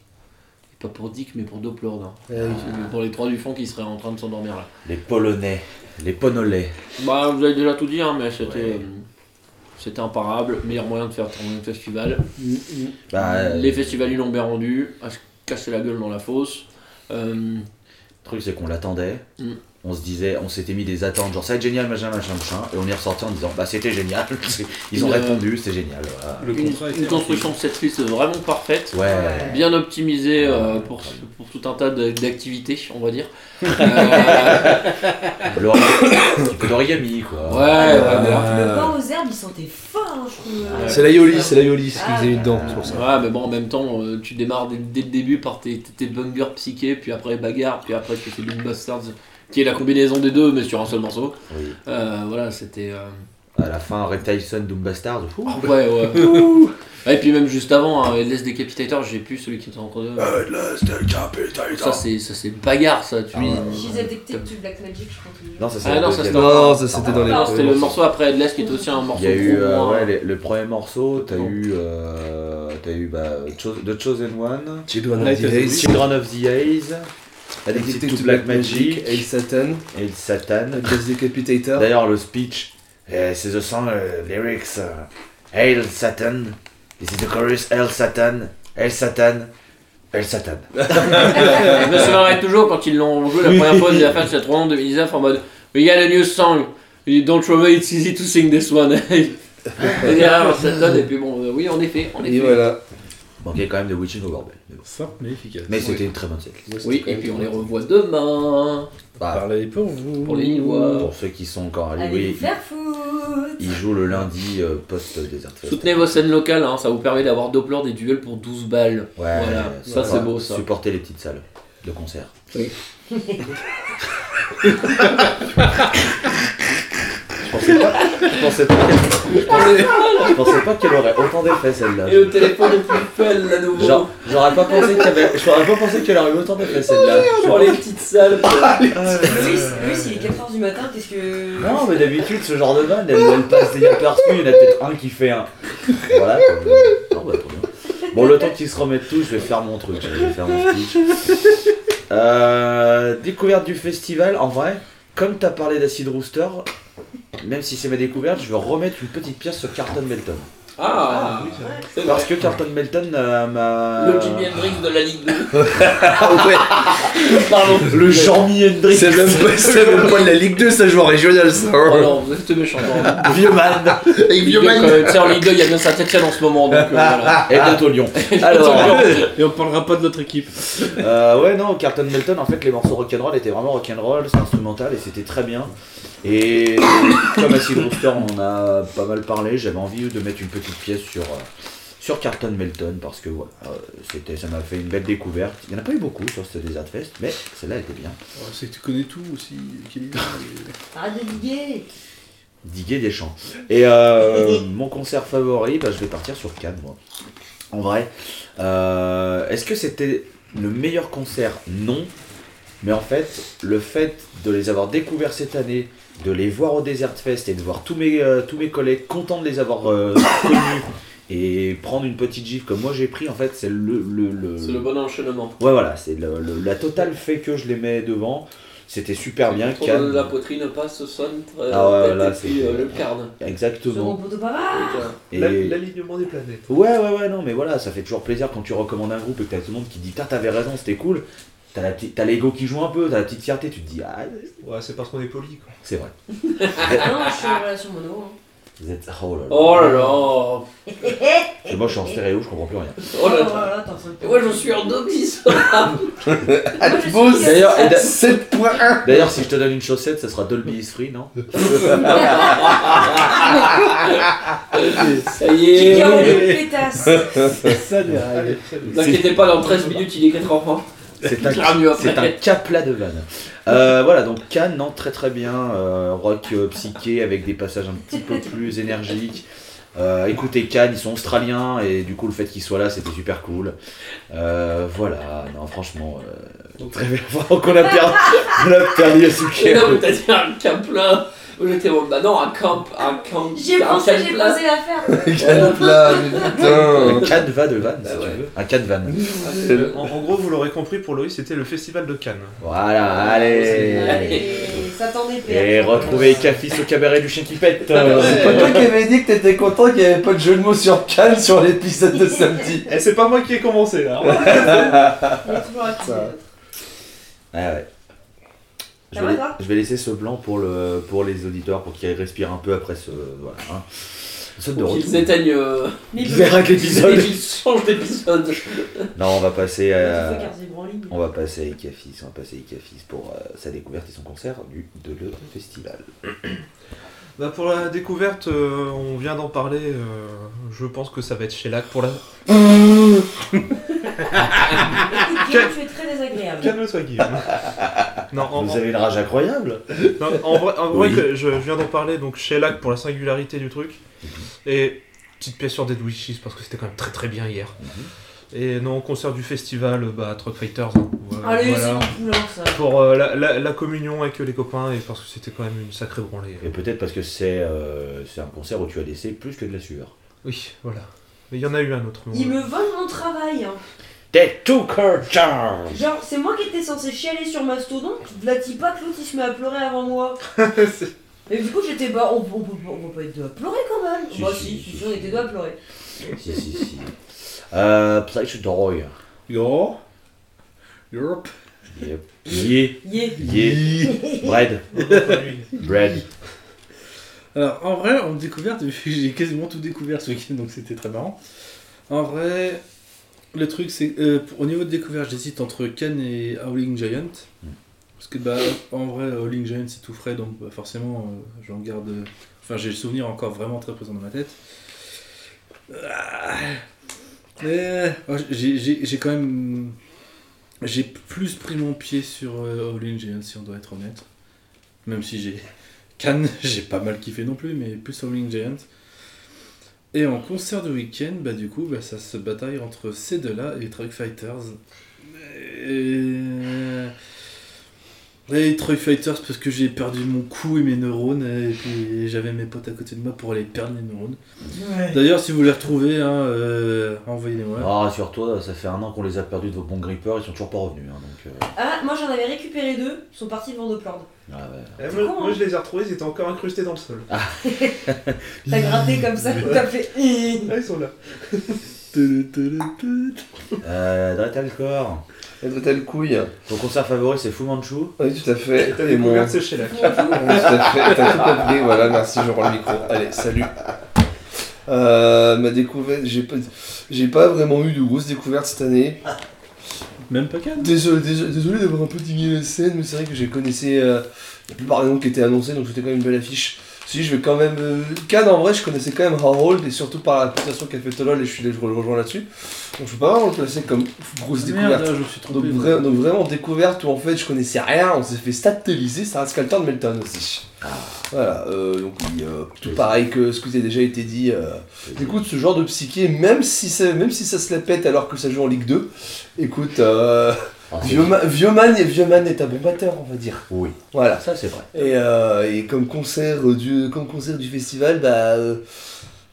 Pas pour Dick, mais pour Doppler. hein. Euh, Pour les trois du fond qui seraient en train de s'endormir là. Les Polonais. Les Ponolais. Bah vous avez déjà tout dit, hein, mais c'était. Ouais. euh, C'était imparable, meilleur moyen de faire tourner un festival. Bah, euh, Les festivals ils l'ont bien rendu, à se casser la gueule dans la fosse. Euh, Le truc, c'est qu'on l'attendait. Mm. On se disait, on s'était mis des attentes, genre ça va être génial, machin, machin, machin. Et on est ressorti en disant, bah c'était génial. Ils ont euh, répondu, c'est génial. Voilà. Le une, construction de cette liste vraiment parfaite. Ouais. Bien optimisé euh, pour, pour tout un tas d'activités, on va dire. Euh, L'ori- Un petit peu d'origami, quoi. ouais, ouais, voilà. Le pain aux herbes, il sentait fort, hein, je trouve. C'est la Yoli, c'est la Yoli ce qu'ils Ah, faisaient mis ouais. dedans, pour ça. Ouais, mais bon, en même temps, euh, tu démarres dès, dès le début par tes, tes bungers psychés, puis après bagarre, puis après tu fais Doom Bastards, qui est la combinaison des deux, mais sur un seul morceau. Oui. Euh, voilà, c'était. euh, À la fin, Red Tyson, Doom Bastard. fou. Ouais, ouais. Ouais, et puis même juste avant, hein, Headless Decapitator, j'ai plus celui qui était entre deux. Headless Decapitator. Ça, c'est ça, c'est bagarre, ça. Tu Ah ouais. She's addicted to black magic, je crois. que- Non, ça c'est Ah non, ça, c'était dans les. Non, c'était le morceau après Headless qui était aussi un morceau. Il y a eu gros, euh, ouais, les- le premier morceau, t'as eu, euh, t'as eu bah, Cho- The Chosen One, Children of Night the of the Ace. Children of the Ace, Addicted to Black Magic El Satan. le Satan. Headless Decapitator. D'ailleurs, le speech, euh, c'est the song euh, lyrics euh, Hail Satan, this is the chorus Hail Satan, Hail Satan, Hail Satan. Je me souviendrai toujours quand ils l'ont joué la première fois de la fin de cette ronde en 2019 en mode We got a new song, You don't worry, it's easy to sing this one. et derrière, ça donne, et puis bon, euh, oui, en effet, en effet. Et voilà. Manquait quand même de Witching Over Bell. Mais, bon. Simple mais efficace. Mais c'était une très bonne série. Oui, et puis on les revoit demain Bah, Parlez pour vous. pour les Lillois. pour ceux qui sont encore oui, vous faire foutre ils jouent le lundi euh, post-Desert Fest. Soutenez vos scènes locales, hein, ça vous permet d'avoir Doppler des duels pour 12 balles. Ouais, Voilà, ça, c'est beau, ça. Supporter les petites salles de concert. Oui. Je pensais pas, je pensais pas qu'elle, je pensais, je pensais pas qu'elle aurait autant d'effets celle-là. Et le téléphone est plus fun là nouveau. Genre, j'aurais pas pensé avait, j'aurais pas pensé qu'elle aurait eu autant d'effets celle-là. pour les petites salles. Louis, Louis, il est 4h du matin, qu'est-ce que. Non, mais d'habitude, ce genre de vanne, elle, elle passe inaperçue. Il y en a peut-être un qui fait un. Voilà. Non, bah, trop bien. Bon, le temps qu'ils se remettent tous, je vais faire mon truc. Je vais faire mon speech. Euh, découverte du festival, en vrai, comme t'as parlé d'Acid Rooster, même si c'est ma découverte, je veux remettre une petite pièce sur Carlton Melton. Ah, c'est vrai. Parce que Carlton Melton euh, m'a. Le Jimi Hendrix de la Ligue 2. ouais. Pardon. Le Jean-Mi Hendrix. C'est même, même pas de la Ligue 2, ça joue en régional ça. Oh non, vous êtes méchant. Vieux man. Ligue Vieux 2, Man. en Ligue 2, il y a bien Saint-Etienne en ce moment. Donc euh, voilà. Et bientôt Lyon. Alors. Et on parlera pas de notre équipe. Euh, ouais, non, Carlton Melton, en fait, les morceaux rock'n'roll étaient vraiment rock'n'roll, c'est instrumental et c'était très bien. Et comme Acid Rooster, on en a pas mal parlé, j'avais envie de mettre une petite pièce sur, euh, sur Carlton Melton parce que voilà, euh, c'était, ça m'a fait une belle découverte. Il n'y en a pas eu beaucoup sur ce Desert Fest, mais celle-là était bien. Oh, c'est que tu connais tout aussi, Kelly. Arrête de liguer Diguer des chants. Et euh, mon concert favori, bah, je vais partir sur Cannes, moi. En vrai, euh, est-ce que c'était le meilleur concert? Non. Mais en fait, le fait de les avoir découverts cette année, de les voir au Desert Fest et de voir tous mes, euh, tous mes collègues contents de les avoir euh, connus et prendre une petite gifle comme moi j'ai pris, en fait, c'est le, le, le- C'est le bon enchaînement. Ouais, voilà, c'est le- le- la totale fait que je les mets devant. C'était super bien. Quand Cannes. La poitrine passe, sonne, très Ah ouais, tête, là, et puis c'est- euh, le carne. Exactement. Et- La- L'alignement des planètes. Ouais, ouais, ouais, non, mais voilà, ça fait toujours plaisir quand tu recommandes un groupe et que t'as tout le monde qui dit Putain, t'avais raison, c'était cool. T'as la petite- t'as l'ego qui joue un peu, t'as la petite fierté, tu te dis Ah, Ouais, c'est parce qu'on est poli, quoi. c'est vrai. Ah non, je suis en relation mono. hein. Vous êtes. Oh là là. Oh là là Et moi, je suis en stéréo, je comprends plus rien. Oh là là de- Et moi je suis en je suis Boss. D'ailleurs, et d'a- 7.1 D'ailleurs, si je te donne une chaussette, ça sera Dolby is free, non? Ça y est pétasse Ça déraille. Ne vous inquiétez pas, dans 13 minutes il est 4 enfants. C'est un, c'est un cap plat de vanne. Euh, voilà, donc Cannes, non, très très bien. euh, rock euh, psyché avec des passages un petit peu plus énergiques. Euh, écoutez, Cannes, ils sont australiens et du coup, le fait qu'ils soient là, c'était super cool. Voilà, non, franchement, très bien. Donc, on a perdu, on a perdu t'as dit un j'étais bon, bah non, un camp, un camp. Pensé, j'ai plein. pensé à faire Canne plat, mais Un putain canevas de vanne, si Bah ouais. tu veux. Un canevas. En, en gros, vous l'aurez compris, pour Loïs, c'était le festival de Cannes. Voilà, allez. Allez, ça t'en est Et retrouvez Cafis au cabaret du chien qui pète. C'est pas toi qui avais dit que t'étais content qu'il n'y avait pas de jeu de mots sur Cannes sur l'épisode de samedi Et c'est pas moi qui ai commencé, là. Il est toujours ouais. Je vais, je laisser ce blanc pour, le, pour les auditeurs, pour qu'ils respirent un peu après ce. Voilà. Hein. Saute de retour. éteignent. euh, Ils et l'épisode. qu'ils changent d'épisode. Non, on va passer à. On va passer à Ikafis, on va passer à Ikafis pour euh, sa découverte et son concert du, de le festival. Bah pour la découverte, euh, on vient d'en parler. euh, je pense que ça va être chez Lac pour la. Tu es très désagréable. Calme-toi, Guillaume. non, en, Vous avez une rage incroyable non, en vrai, en vrai Oui. que je, je viens d'en parler donc chez Lac pour la singularité du truc. Et petite pièce sur Dead Wishes parce que c'était quand même très très bien hier. Mhm. Et non, concert du festival, euh, bah, Truck Fighters. hein, voilà, Allez, c'est voilà. mon poulain ça. Pour euh, la, la- la communion avec les copains et parce que c'était quand même une sacrée branlée. Et peut-être parce que c'est euh, c'est un concert où tu as laissé plus que de la sueur. Oui, voilà. Mais il y en a eu un autre. mais Il on- me vole mon travail. Hein. They took her charge Genre, c'est moi qui étais censé chialer sur Mastodon. Vlati pas que l'autre il se met à pleurer avant moi. Et du coup, j'étais pas. On, on, peut pas- on va pas être deux à pleurer quand même. Si, bah, si, si, si, si, si. on était deux à pleurer. Si, si, si. Euh, Place Doy. Yo? Europe. Yep. Yeah. Yeah. Yeah. Bread. Bread. Alors, en vrai, en découverte, j'ai quasiment tout découvert ce week-end, donc c'était très marrant. En vrai, le truc, c'est euh, au niveau de découverte, j'hésite entre Ken et Howling Giant. Mm. Parce que, bah, en vrai, Howling Giant, c'est tout frais, donc bah, forcément, euh, j'en garde. euh, Enfin, j'ai le souvenir encore vraiment très présent dans ma tête. Ah. J'ai- j'ai j'ai quand même. J'ai plus pris mon pied sur euh, Howling Giant, si on doit être honnête. Même si j'ai. Cannes, j'ai pas mal kiffé non plus, mais plus Howling Giant. Et en concert de week-end, bah du coup, bah, ça se bataille entre ces deux-là et Truck Fighters. Et Truck Fighters parce que j'ai perdu mon cou et mes neurones, et puis j'avais mes potes à côté de moi pour aller perdre les neurones. D'ailleurs, si vous les retrouvez, hein, euh, envoyez-les-moi. Ah, rassure-toi, ça fait un an qu'on les a perdus de vos bons grippers, ils sont toujours pas revenus. hein, donc, euh, Ah, moi j'en avais récupéré deux. Ils sont partis vendre de plord. ah ouais. Eh, C'est moi, con, moi, hein. je les ai retrouvés, ils étaient encore incrustés dans le sol. T'as gratté comme ça, t'as fait. Ah, ils sont là. Euh, Dretalcore. Et t'as le couille. Ton concert favori, c'est Fu Manchu. Oui, tout à fait. Et mon... tout à fait. T'as tout compris. Voilà, merci, je rends le micro. Allez, salut. Euh, ma découverte, j'ai pas, j'ai pas vraiment eu de grosses découvertes cette année. Même pas Cannes Désolé, désolé, désolé d'avoir un peu digué la scène, mais c'est vrai que j'ai connaissais euh, la plupart des noms qui étaient annoncés, donc c'était quand même une belle affiche. Si, je vais quand même. Euh, Cannes, en vrai, je connaissais quand même Harold, et surtout par la présentation qu'a fait Tolol, et je, suis, je le rejoins là-dessus. Donc je peux pas vraiment le placer comme grosse découverte. Merde, je me suis trompé. Donc, vra- donc vraiment découverte où en fait je connaissais rien, on s'est fait stabiliser, ça reste Calton Melton aussi. Voilà, euh, donc oui, euh, tout pareil que ce qui a déjà été dit. euh, écoute, ce genre de psyché, même si, ça, même si ça se la pète alors que ça joue en Ligue 2, écoute, euh, Ah, vieux, ma- vieux man, vieux man est un bon batteur, on va dire. Oui, Voilà. ça c'est vrai. Et, euh, et comme concert du comme concert du festival, bah euh,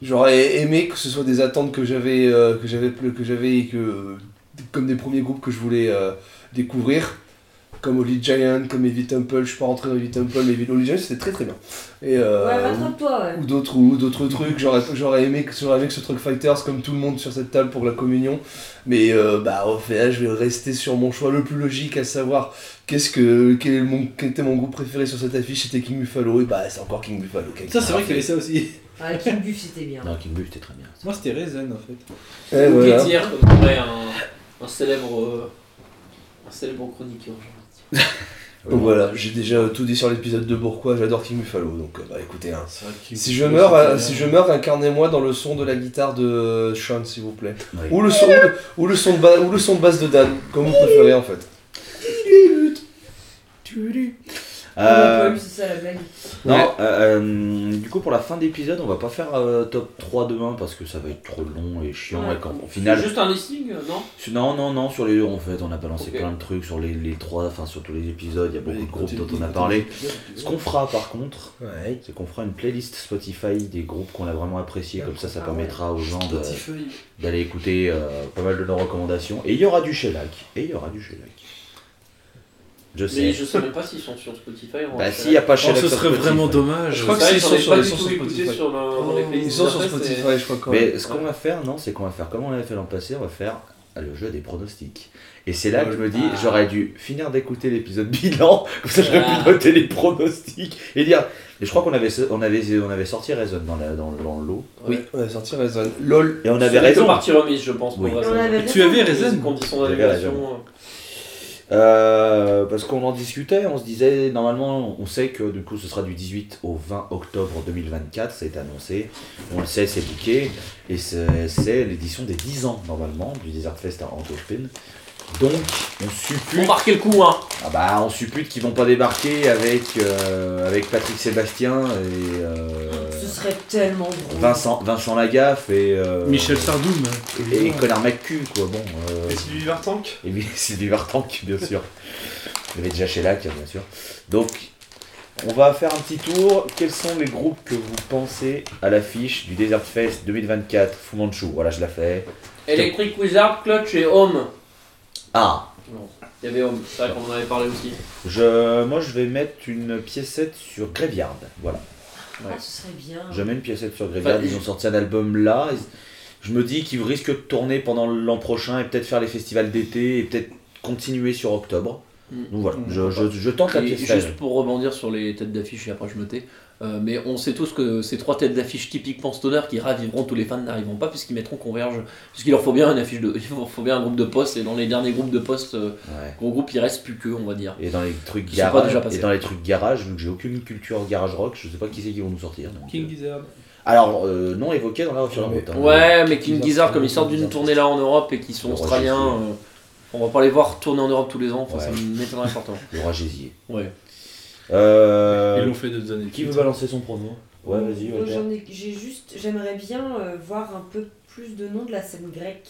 j'aurais aimé que ce soit des attentes que j'avais euh, que j'avais que j'avais et que comme des premiers groupes que je voulais euh, découvrir comme Holy Giant, comme Heavy Temple, je suis pas rentré dans Heavy Temple, mais Holy Giant c'était très très bien. Et euh, Ouais, ouais. ou d'autres ou d'autres trucs, j'aurais j'aurais aimé que j'aurais aimé que ce Truck Fighters comme tout le monde sur cette table pour la communion, mais euh, bah au fait je vais rester sur mon choix le plus logique à savoir qu'est-ce que quel, est mon, quel était mon groupe préféré sur cette affiche c'était King Buffalo et bah c'est encore King Buffalo. Ça, c'est vrai qu'il y avait ça aussi. Ah, King Buff c'était bien. Non, King Buff, c'était très bien. Moi, c'était Rezen en fait. Et Ou voilà. dire un, un célèbre euh, un célèbre chroniqueur. Donc voilà, j'ai déjà tout dit sur l'épisode de Pourquoi, j'adore King Buffalo, donc euh, bah écoutez, hein. Si je meurs, euh, si je meurs, incarnez-moi dans le son de la guitare de Sean, s'il vous plaît. Oui. Ou le son, ou le son de ba- ou le son de basse de Dan, comme vous préférez en fait. Euh, eu, c'est ça la blague. non, euh, euh, du coup, pour la fin d'épisode, on va pas faire euh, top 3 demain parce que ça va être trop long et chiant. Ouais. Et quand, au C'est final, juste un listing, non Non, non, non, sur les deux en fait, on a balancé Ok. plein de trucs sur les, les trois, enfin sur tous les épisodes, il y a beaucoup Ouais, de groupes dont on a parlé. Ce qu'on fera par contre, Ouais. c'est qu'on fera une playlist Spotify des groupes qu'on a vraiment appréciés, comme ça ça Ah permettra aux gens d'aller écouter euh, pas mal de nos recommandations. Et il y aura du shellac, et il y aura du shellac. Je sais. Mais je sais même pas s'ils sont sur Spotify. en Bah fait. s'il n'y a pas Oh, shellac ce serait Spotify. vraiment dommage. Je crois que C'est vrai c'est- j'en ils ai sont sur- Spotify. Ils sont sur Spotify, c'est- je crois quand Mais ce qu'on va faire, non, c'est qu'on va faire comme on avait fait l'an passé, on va faire le jeu des pronostics. Et c'est là que je me dis, Ah. j'aurais dû finir d'écouter l'épisode bilan, comme ça j'aurais Ah. pu noter les pronostics et dire. Et je crois qu'on avait, on avait, on avait sorti Raison dans, la, dans, dans le lot. Oui, on a sorti Raison. LOL. Et on avait raison. partie remise, je pense, Oui. Avait Tu avais raison. Conditions d'annulation. Euh, parce qu'on en discutait, on se disait, normalement, on sait que du coup ce sera du 18 au 20 octobre 2024, ça a été annoncé. On le sait, c'est bouquet. Et c'est c'est l'édition des 10 ans, normalement, du Desert Fest à Antwerpen. Donc, on On suppute, marquait le coup, hein. ah bah, on suppute qu'ils vont pas débarquer avec, euh, avec Patrick Sébastien et. euh, Ce serait tellement drôle. Vincent, Vincent Lagaffe et. euh, Michel Sardoum. Et évidemment. Connard quoi. Bon. euh, Et Sylvie Vartank Et du Vartank, bien sûr. Il y avait déjà chez Lac, bien sûr. Donc, on va faire un petit tour. Quels sont les groupes que vous pensez à l'affiche du Desert Fest 2024 Fu Manchu? Voilà, je la fais. Electric Wizard, Clutch et Home. Ah Il y avait Home, c'est vrai qu'on en avait parlé aussi. je, Moi, je vais mettre une piécette sur Graveyard. Voilà. Ah, ce serait bien. Je mets une piécette sur Graveyard. Enfin, Ils ont sorti un album là. Je me dis qu'ils risquent de tourner pendant l'an prochain et peut-être faire les festivals d'été et peut-être continuer sur octobre. Mm. Donc voilà, Mm. je, je, je tente la pièce. juste pour rebondir sur les têtes d'affiche et après je me tais, euh, mais on sait tous que ces trois têtes d'affiche typiquement stoner qui raviveront tous les fans n'arriveront pas puisqu'ils mettront Converge, puisqu'il leur faut bien une affiche de, il leur faut bien un groupe de poste et dans les derniers groupes de poste, euh, Ouais. gros groupe il reste plus que on va dire. Et dans les trucs garage, et dans les trucs garage, vu que j'ai aucune culture garage rock, je sais pas qui c'est qui vont nous sortir. donc, King euh. Gizzard. Alors euh, non évoqué dans la la Ouais. route. hein. Ouais, mais King Gizzard, comme ils sortent d'une tournée là en Europe et qu'ils sont Le australiens, euh, on va pas les voir tourner en Europe tous les ans, enfin ça Ouais. m'étonnerait fortement. Le roi Gésier. Ouais. Euh, Ils l'ont fait deux années. qui veut balancer son promo? Ouais, vas-y. J'ai juste, j'aimerais bien euh, voir un peu plus de noms de la scène grecque.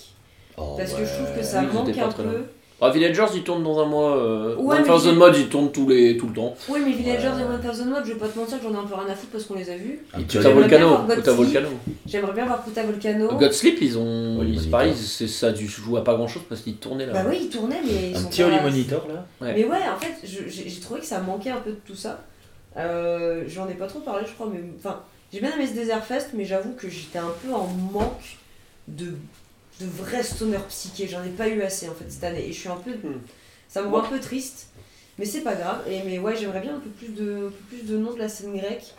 Oh, Parce que je trouve que ça oui, manque un peu. Ah, Villagers ils tournent dans un mois, euh, Ouais, mais 1000 j'ai- Mods ils tournent tous les, tout le temps. Oui, mais Villagers Ouais. et 1000 Mods, je vais pas te mentir que j'en ai un peu rien à foutre parce qu'on les a vus. Et Puta Johnny- J'aimerais bien Volcano, Puta. Volcano. J'aimerais bien voir Puta Volcano. Godsleep, ils ont. Ils- Monitor. pareil, c'est ça du joue à pas grand chose parce qu'ils tournaient là. Bah oui, ils tournaient, mais ils Un sont petit Holy Monitor là Mais ouais, en fait, j'ai trouvé que ça manquait un peu de tout ça. Euh, J'en ai pas trop parlé, je crois, mais enfin, j'ai bien aimé ce Desert Fest, mais j'avoue que j'étais un peu en manque de, de vrais stoner psyché. J'en ai pas eu assez en fait cette année, et je suis un peu, Hmm. ça me rend un peu triste, mais c'est pas grave. Et mais ouais, j'aimerais bien un peu plus de, un peu plus de noms de la scène grecque.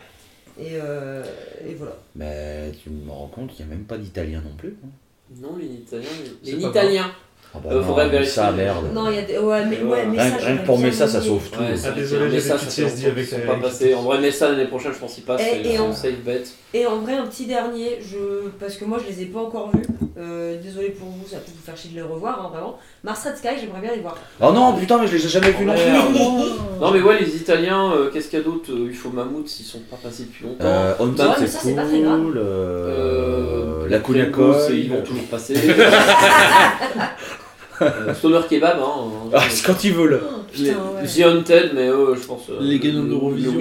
Et, euh, et voilà. Mais tu me rends compte qu'il n'y a même pas d'italien non plus. hein. Non, les Italiens. Les, les pas Italiens. Ah bah Euh, non, faudrait mais vérifier. ça merde. Non, il y a des, ouais, mais, ouais, Rien, ça, rien j'aurais que pour Messa, ça sauve tout. Ouais, Ah, désolé, ça, avec sont pas passés. En vrai, mais ça l'année prochaine, je pense qu'il passe. Et- C'est en- safe bet. Et en vrai, un petit dernier, je... parce que moi je les ai pas encore vus. Euh, désolé pour vous, ça peut vous faire chier de les revoir, hein, vraiment. Mars Red Sky, j'aimerais bien les voir. Oh non, putain, mais je les ai jamais vus non plus. Non, mais ouais, les Italiens, euh, qu'est-ce qu'il y a d'autre Il faut Mammouth, ils sont pas passés depuis longtemps. Euh, c'est ça, c'est pas très grave. cool. Euh, la les. Pringles, Ils vont toujours passer. Euh, Stoner Kebab, hein. Ah, c'est quand ils veulent. Les- Putain, ouais. The Haunted, mais eux, je pense. euh, Les gagnants d'Eurovision.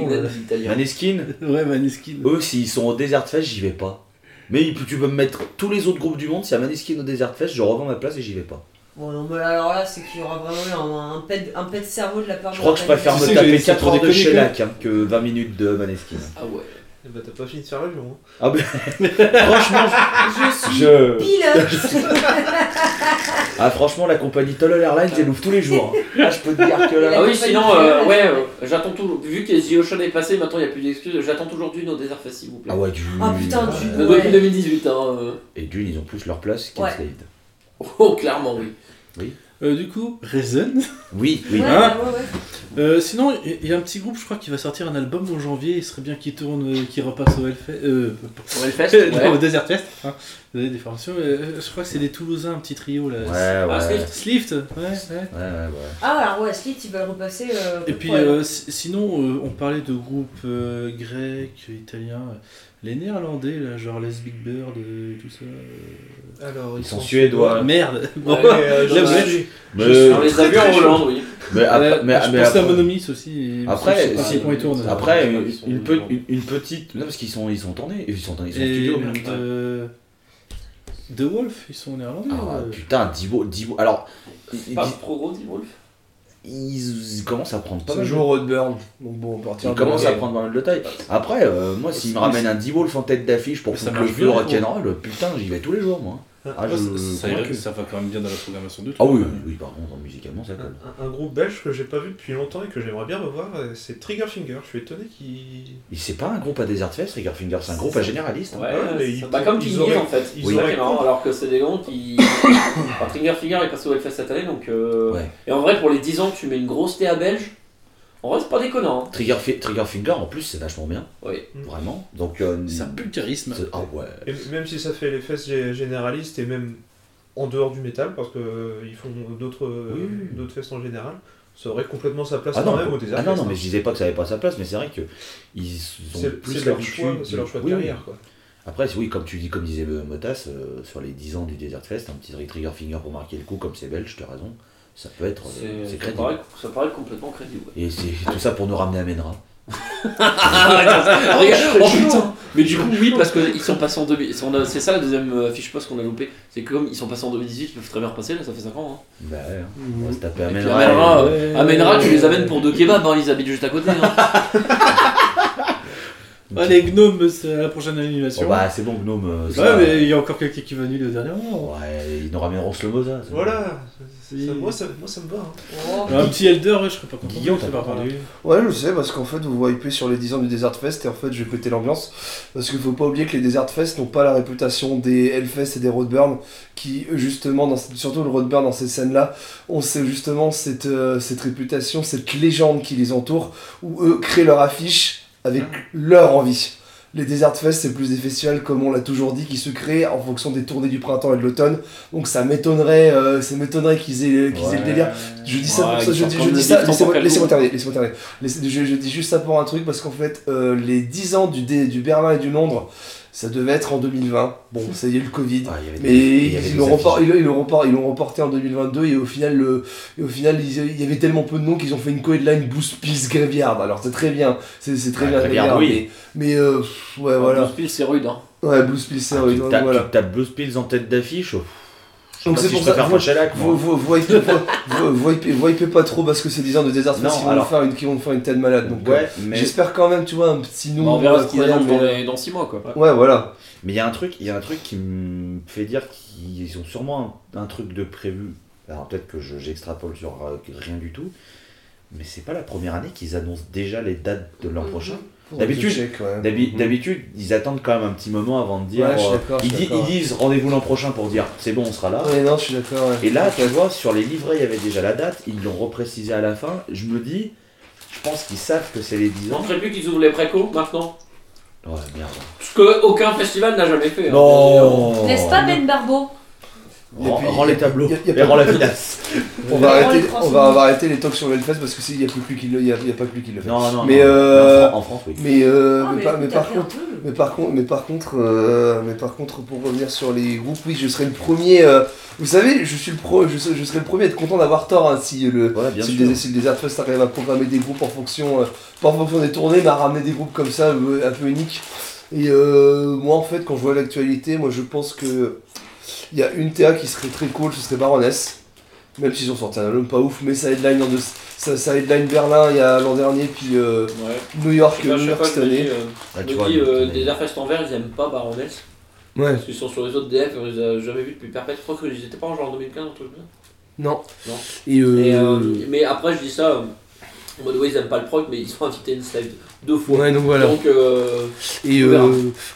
Maneskin, Ouais, Maneskin. eux, s'ils sont au Desert Fest, j'y vais pas. Mais tu peux me mettre tous les autres groupes du monde. S'il y a Maneskin au Desert Fest, je revends ma place et j'y vais pas. Bon, non, mais alors là, c'est qu'il y aura vraiment un, un, pet, un pet de cerveau de la part Je de crois la que je préfère me taper j'ai- c'est 4 pour heures de shellac hein, que 20 minutes de Maneskin. Ah ouais. Eh bah, t'as pas fini de faire l'avion. Hein. Ah ben, franchement, Je suis je... pilote Ah franchement, la compagnie Tollel Airlines, elle ouvre tous les jours. hein. Ah, je peux te dire que là... Ah oui, sinon, euh, ouais, euh, j'attends toujours. Vu que The Ocean est passé, maintenant il n'y a plus d'excuses. J'attends toujours Dune au Desert Fest, s'il vous plaît. Ah ouais, du... Ah putain, du. Euh, ouais. Depuis 2018, hein. euh. Et Dune, ils ont plus leur place Ouais. qu'Enslaved. Oh, clairement, oui. Euh, du coup, Reason. Oui, oui. Ouais, Hein ouais, ouais. Euh, sinon, il y, y a un petit groupe, je crois, qui va sortir un album en janvier. Il serait bien qu'il tourne, euh, qu'il repasse au Hellfest. Euh, Pour Hellfest, non, au Desert Fest. Hein. Vous avez des formations. euh, je crois que c'est des Toulousains, un petit trio là. Ouais, Ah, ouais. Slift. Slift, ouais, ouais. Ouais, ouais, ouais. Ah, alors ouais, Slit, ils veulent repasser. euh, Et puis euh, sinon, euh, on parlait de groupes euh, grecs, italiens, euh, les néerlandais, là, genre Les Big Bird, euh, tout ça. euh. Alors, Ils sont suédois. Merde Bon, Ouais, euh, là, je vous êtes- suis- Mais, On les a vus en Hollande, oui. mais après, Euh, mais, je mais pense à après, Monomis aussi. et- Après, je sais pas si- comment ils tournent. après, une, sont- une, pe- une- une petite... Non, parce qu'ils sont, ils sont tournés. Ils sont, ils sont en Et studio. merde, même. euh, The Wolf, ils sont néerlandais. Ah, euh. putain, Divo, Divo... Alors, ils, Pas trop gros, dit Wolf. Ils- ils commencent à prendre pas mal. Donc bon, partir Ils de commencent à prendre pas mal de taille. Après, euh, moi, s'ils me ramènent un Divo en tête d'affiche pour foutre le feu rock'n'roll, putain, j'y vais tous les jours, moi. Ah, Ouais, je- ça, irait- ça va quand même bien dans la programmation de Ah oui, trucs, oui, hein. oui, par contre, musicalement, ça colle. Un, un groupe belge que j'ai pas vu depuis longtemps et que j'aimerais bien revoir, euh, c'est Triggerfinger. Je suis étonné qu'ils. Mais c'est pas un groupe à Desert Fest, Triggerfinger, c'est un groupe à généraliste. hein. Ouais, Ah mais ils- pas comme ils King auraient- Giz en fait. ils qui auraient alors que c'est des gens qui. enfin, Triggerfinger est passé au Hellfest cette année donc. euh, Ouais. Et en vrai, pour les 10 ans que tu mets une grosse TA belge, en vrai, c'est pas déconnant. hein. Trigger, Triggerfinger, en plus, c'est vachement bien. Oui. Vraiment. Donc, euh, c'est- Ah ouais. Et même si ça fait les fesses gé- généralistes et même en dehors du métal, parce qu'ils font d'autres Oui, oui. d'autres fesses en général, Ça aurait complètement sa place Ah quand non, même au Desert ah non, non, mais hein. je disais pas que ça avait pas sa place, mais c'est vrai que ils ont C'est plus leur l'habitude. choix, c'est leur choix de Oui, oui. carrière quoi. Après, oui, comme tu dis, comme disait euh, Motas, euh, sur les 10 ans du Desert Fest, un petit trigger finger pour marquer le coup, comme c'est belge, tu as raison, ça peut être. euh, C'est- crédible. paraît, ça paraît complètement crédible. ouais. Et c'est tout ça pour nous ramener à Menra. Ah, regarde, oh putain Mais du coup, oui, parce qu'ils sont passés en 2000. c'est- ça la deuxième euh, fiche poste qu'on a loupé. C'est que comme ils sont passés en 2018, ils peuvent très bien repasser, là, ça fait 5 ans. Hein. Bah ouais, hein. on va se taper à Menra. Amenra, et- euh, tu les amènes pour deux kebabs, hein, ils habitent juste à côté. Hein. Ah, les gnomes, c'est la prochaine Bon, animation. bah c'est bon, Gnome. euh, ouais, mais il y a encore quelqu'un qui va annuler au dernier moment. Ouais, ils nous ramèneront Slomoza. c'est Voilà. Ça, moi, ça, moi ça me va. hein. Oh. Un petit Elder, ouais, je serais pas content. Guillaume, t'as pas parlé. entendu Ouais, je sais, parce qu'en fait, vous vous hypez sur les 10 ans du Desert Fest et en fait, je vais péter l'ambiance. Parce qu'il faut pas oublier que les Desert Fest n'ont pas la réputation des Hellfest et des Roadburn, qui, eux, justement, dans, surtout le Roadburn dans ces scènes-là, ont justement cette, euh, cette réputation, cette légende qui les entoure, où eux créent leur affiche avec leur envie. Les Desert Fest, c'est plus des festivals, comme on l'a toujours dit, qui se créent en fonction des tournées du printemps et de l'automne. Donc ça m'étonnerait euh, ça m'étonnerait qu'ils aient, qu'ils aient le délire. Je dis ça pour ça, je dis, je ça, laissez-moi terminer, laissez-moi terminer. Laissez- je, je dis juste ça pour un truc, parce qu'en fait, euh, les 10 ans du, du Berlin et du Londres, ça devait être en 2020. Bon, ça y est, le Covid. Ah, il y avait Mais des- il y avait ils l'ont affiches. repor- ils l'ont- ils l'ont repor- ils l'ont reporté en 2022 et au final, le, et au final ils- il y avait tellement peu de noms qu'ils ont fait une co-headline Boost Pills Graveyard. Alors c'est très bien, c'est c'est très Ah, bien Graveyard, oui. mais, mais euh, ouais voilà. Spiel, c'est rude. Hein. Ouais, Blues Pills, c'est Ah, vrai, tu donc tapes- voilà. Tu tapes Blues Pills en tête d'affiche. oh, Donc c'est si pour ça, préfère vous- hypez pas, trop parce que c'est 10 ans de Desert Fest Non, qui vont, alors- faire une, qui vont faire une tête malade. Donc, euh, Ouais, mais J'espère quand même, tu vois, un petit nom. on verra ce qu'ils incroyable, annoncent dans, mais- les- dans 6 mois quoi. Ouais, voilà. mais il y a un truc, il y a un truc qui me fait dire qu'ils ont sûrement un, un truc de prévu. Alors peut-être que je- j'extrapole sur euh, rien du tout, mais c'est pas la première année qu'ils annoncent déjà les dates de l'an Mhm. prochain. D'habitude- ouais. Mhm. D'habitude, ils attendent quand même un petit moment avant de dire. Ouais, euh, ils, di- disent rendez-vous l'an prochain pour dire c'est bon, on sera là. Ouais, non, je suis d'accord. ouais. Et là, tu vois, sur les livrets, il y avait déjà la date, ils l'ont reprécisé à la fin. Je me dis, je pense qu'ils savent que c'est les 10 Il ans. manquerait plus qu'ils ouvrent les précos maintenant. Ouais, merde. Ce que aucun festival n'a jamais fait. hein. Non N'est-ce pas Ben Barbeau? Rends, Et puis, rends les tableaux y a- y a et pas- rends la finasse. On va, arrêter, on va, arrêter les talks sur le Hellfest parce que s'il y a plus lui qui le, il y a, y a pas lui qui le fait. Non, non, Mais, non. euh, Mais en, Fran- en France, oui. Mais, euh, Ah, mais, mais par, mais par contre, mais par contre, mais par contre, euh, mais par contre, pour revenir sur les groupes, oui, je serai le premier. euh, vous savez, je suis le pro, je, serai- je serai le premier à être content d'avoir tort hein, si le, Voilà, si, le, si le Desert Fest arrive à programmer des groupes en fonction, euh, pas en fonction des tournées, mais à ramener des groupes comme ça, euh, un peu uniques. Et euh, moi, en fait, quand je vois l'actualité, moi, je pense que il y a une TA qui serait très cool, ce serait Baroness. Même s'ils ont sorti un album pas ouf, mais ça headline, en deux- ça, ça headline Berlin il y a l'an dernier, puis euh, Ouais. New York, pas, New York cette année. euh, Ah, euh, des Airfest en vert, ils aiment pas Baroness. Ouais, Parce qu'ils sont sur les autres DF, on les a jamais vus depuis perpète. Je crois qu'ils étaient pas en genre 2015, un truc non. Non. Et euh, Et, euh, mais après, je dis ça, euh, en mode, ouais, ils aiment pas le proc, mais ils sont invités à une slide deux fois. ouais, donc voilà. Donc, euh, Et euh,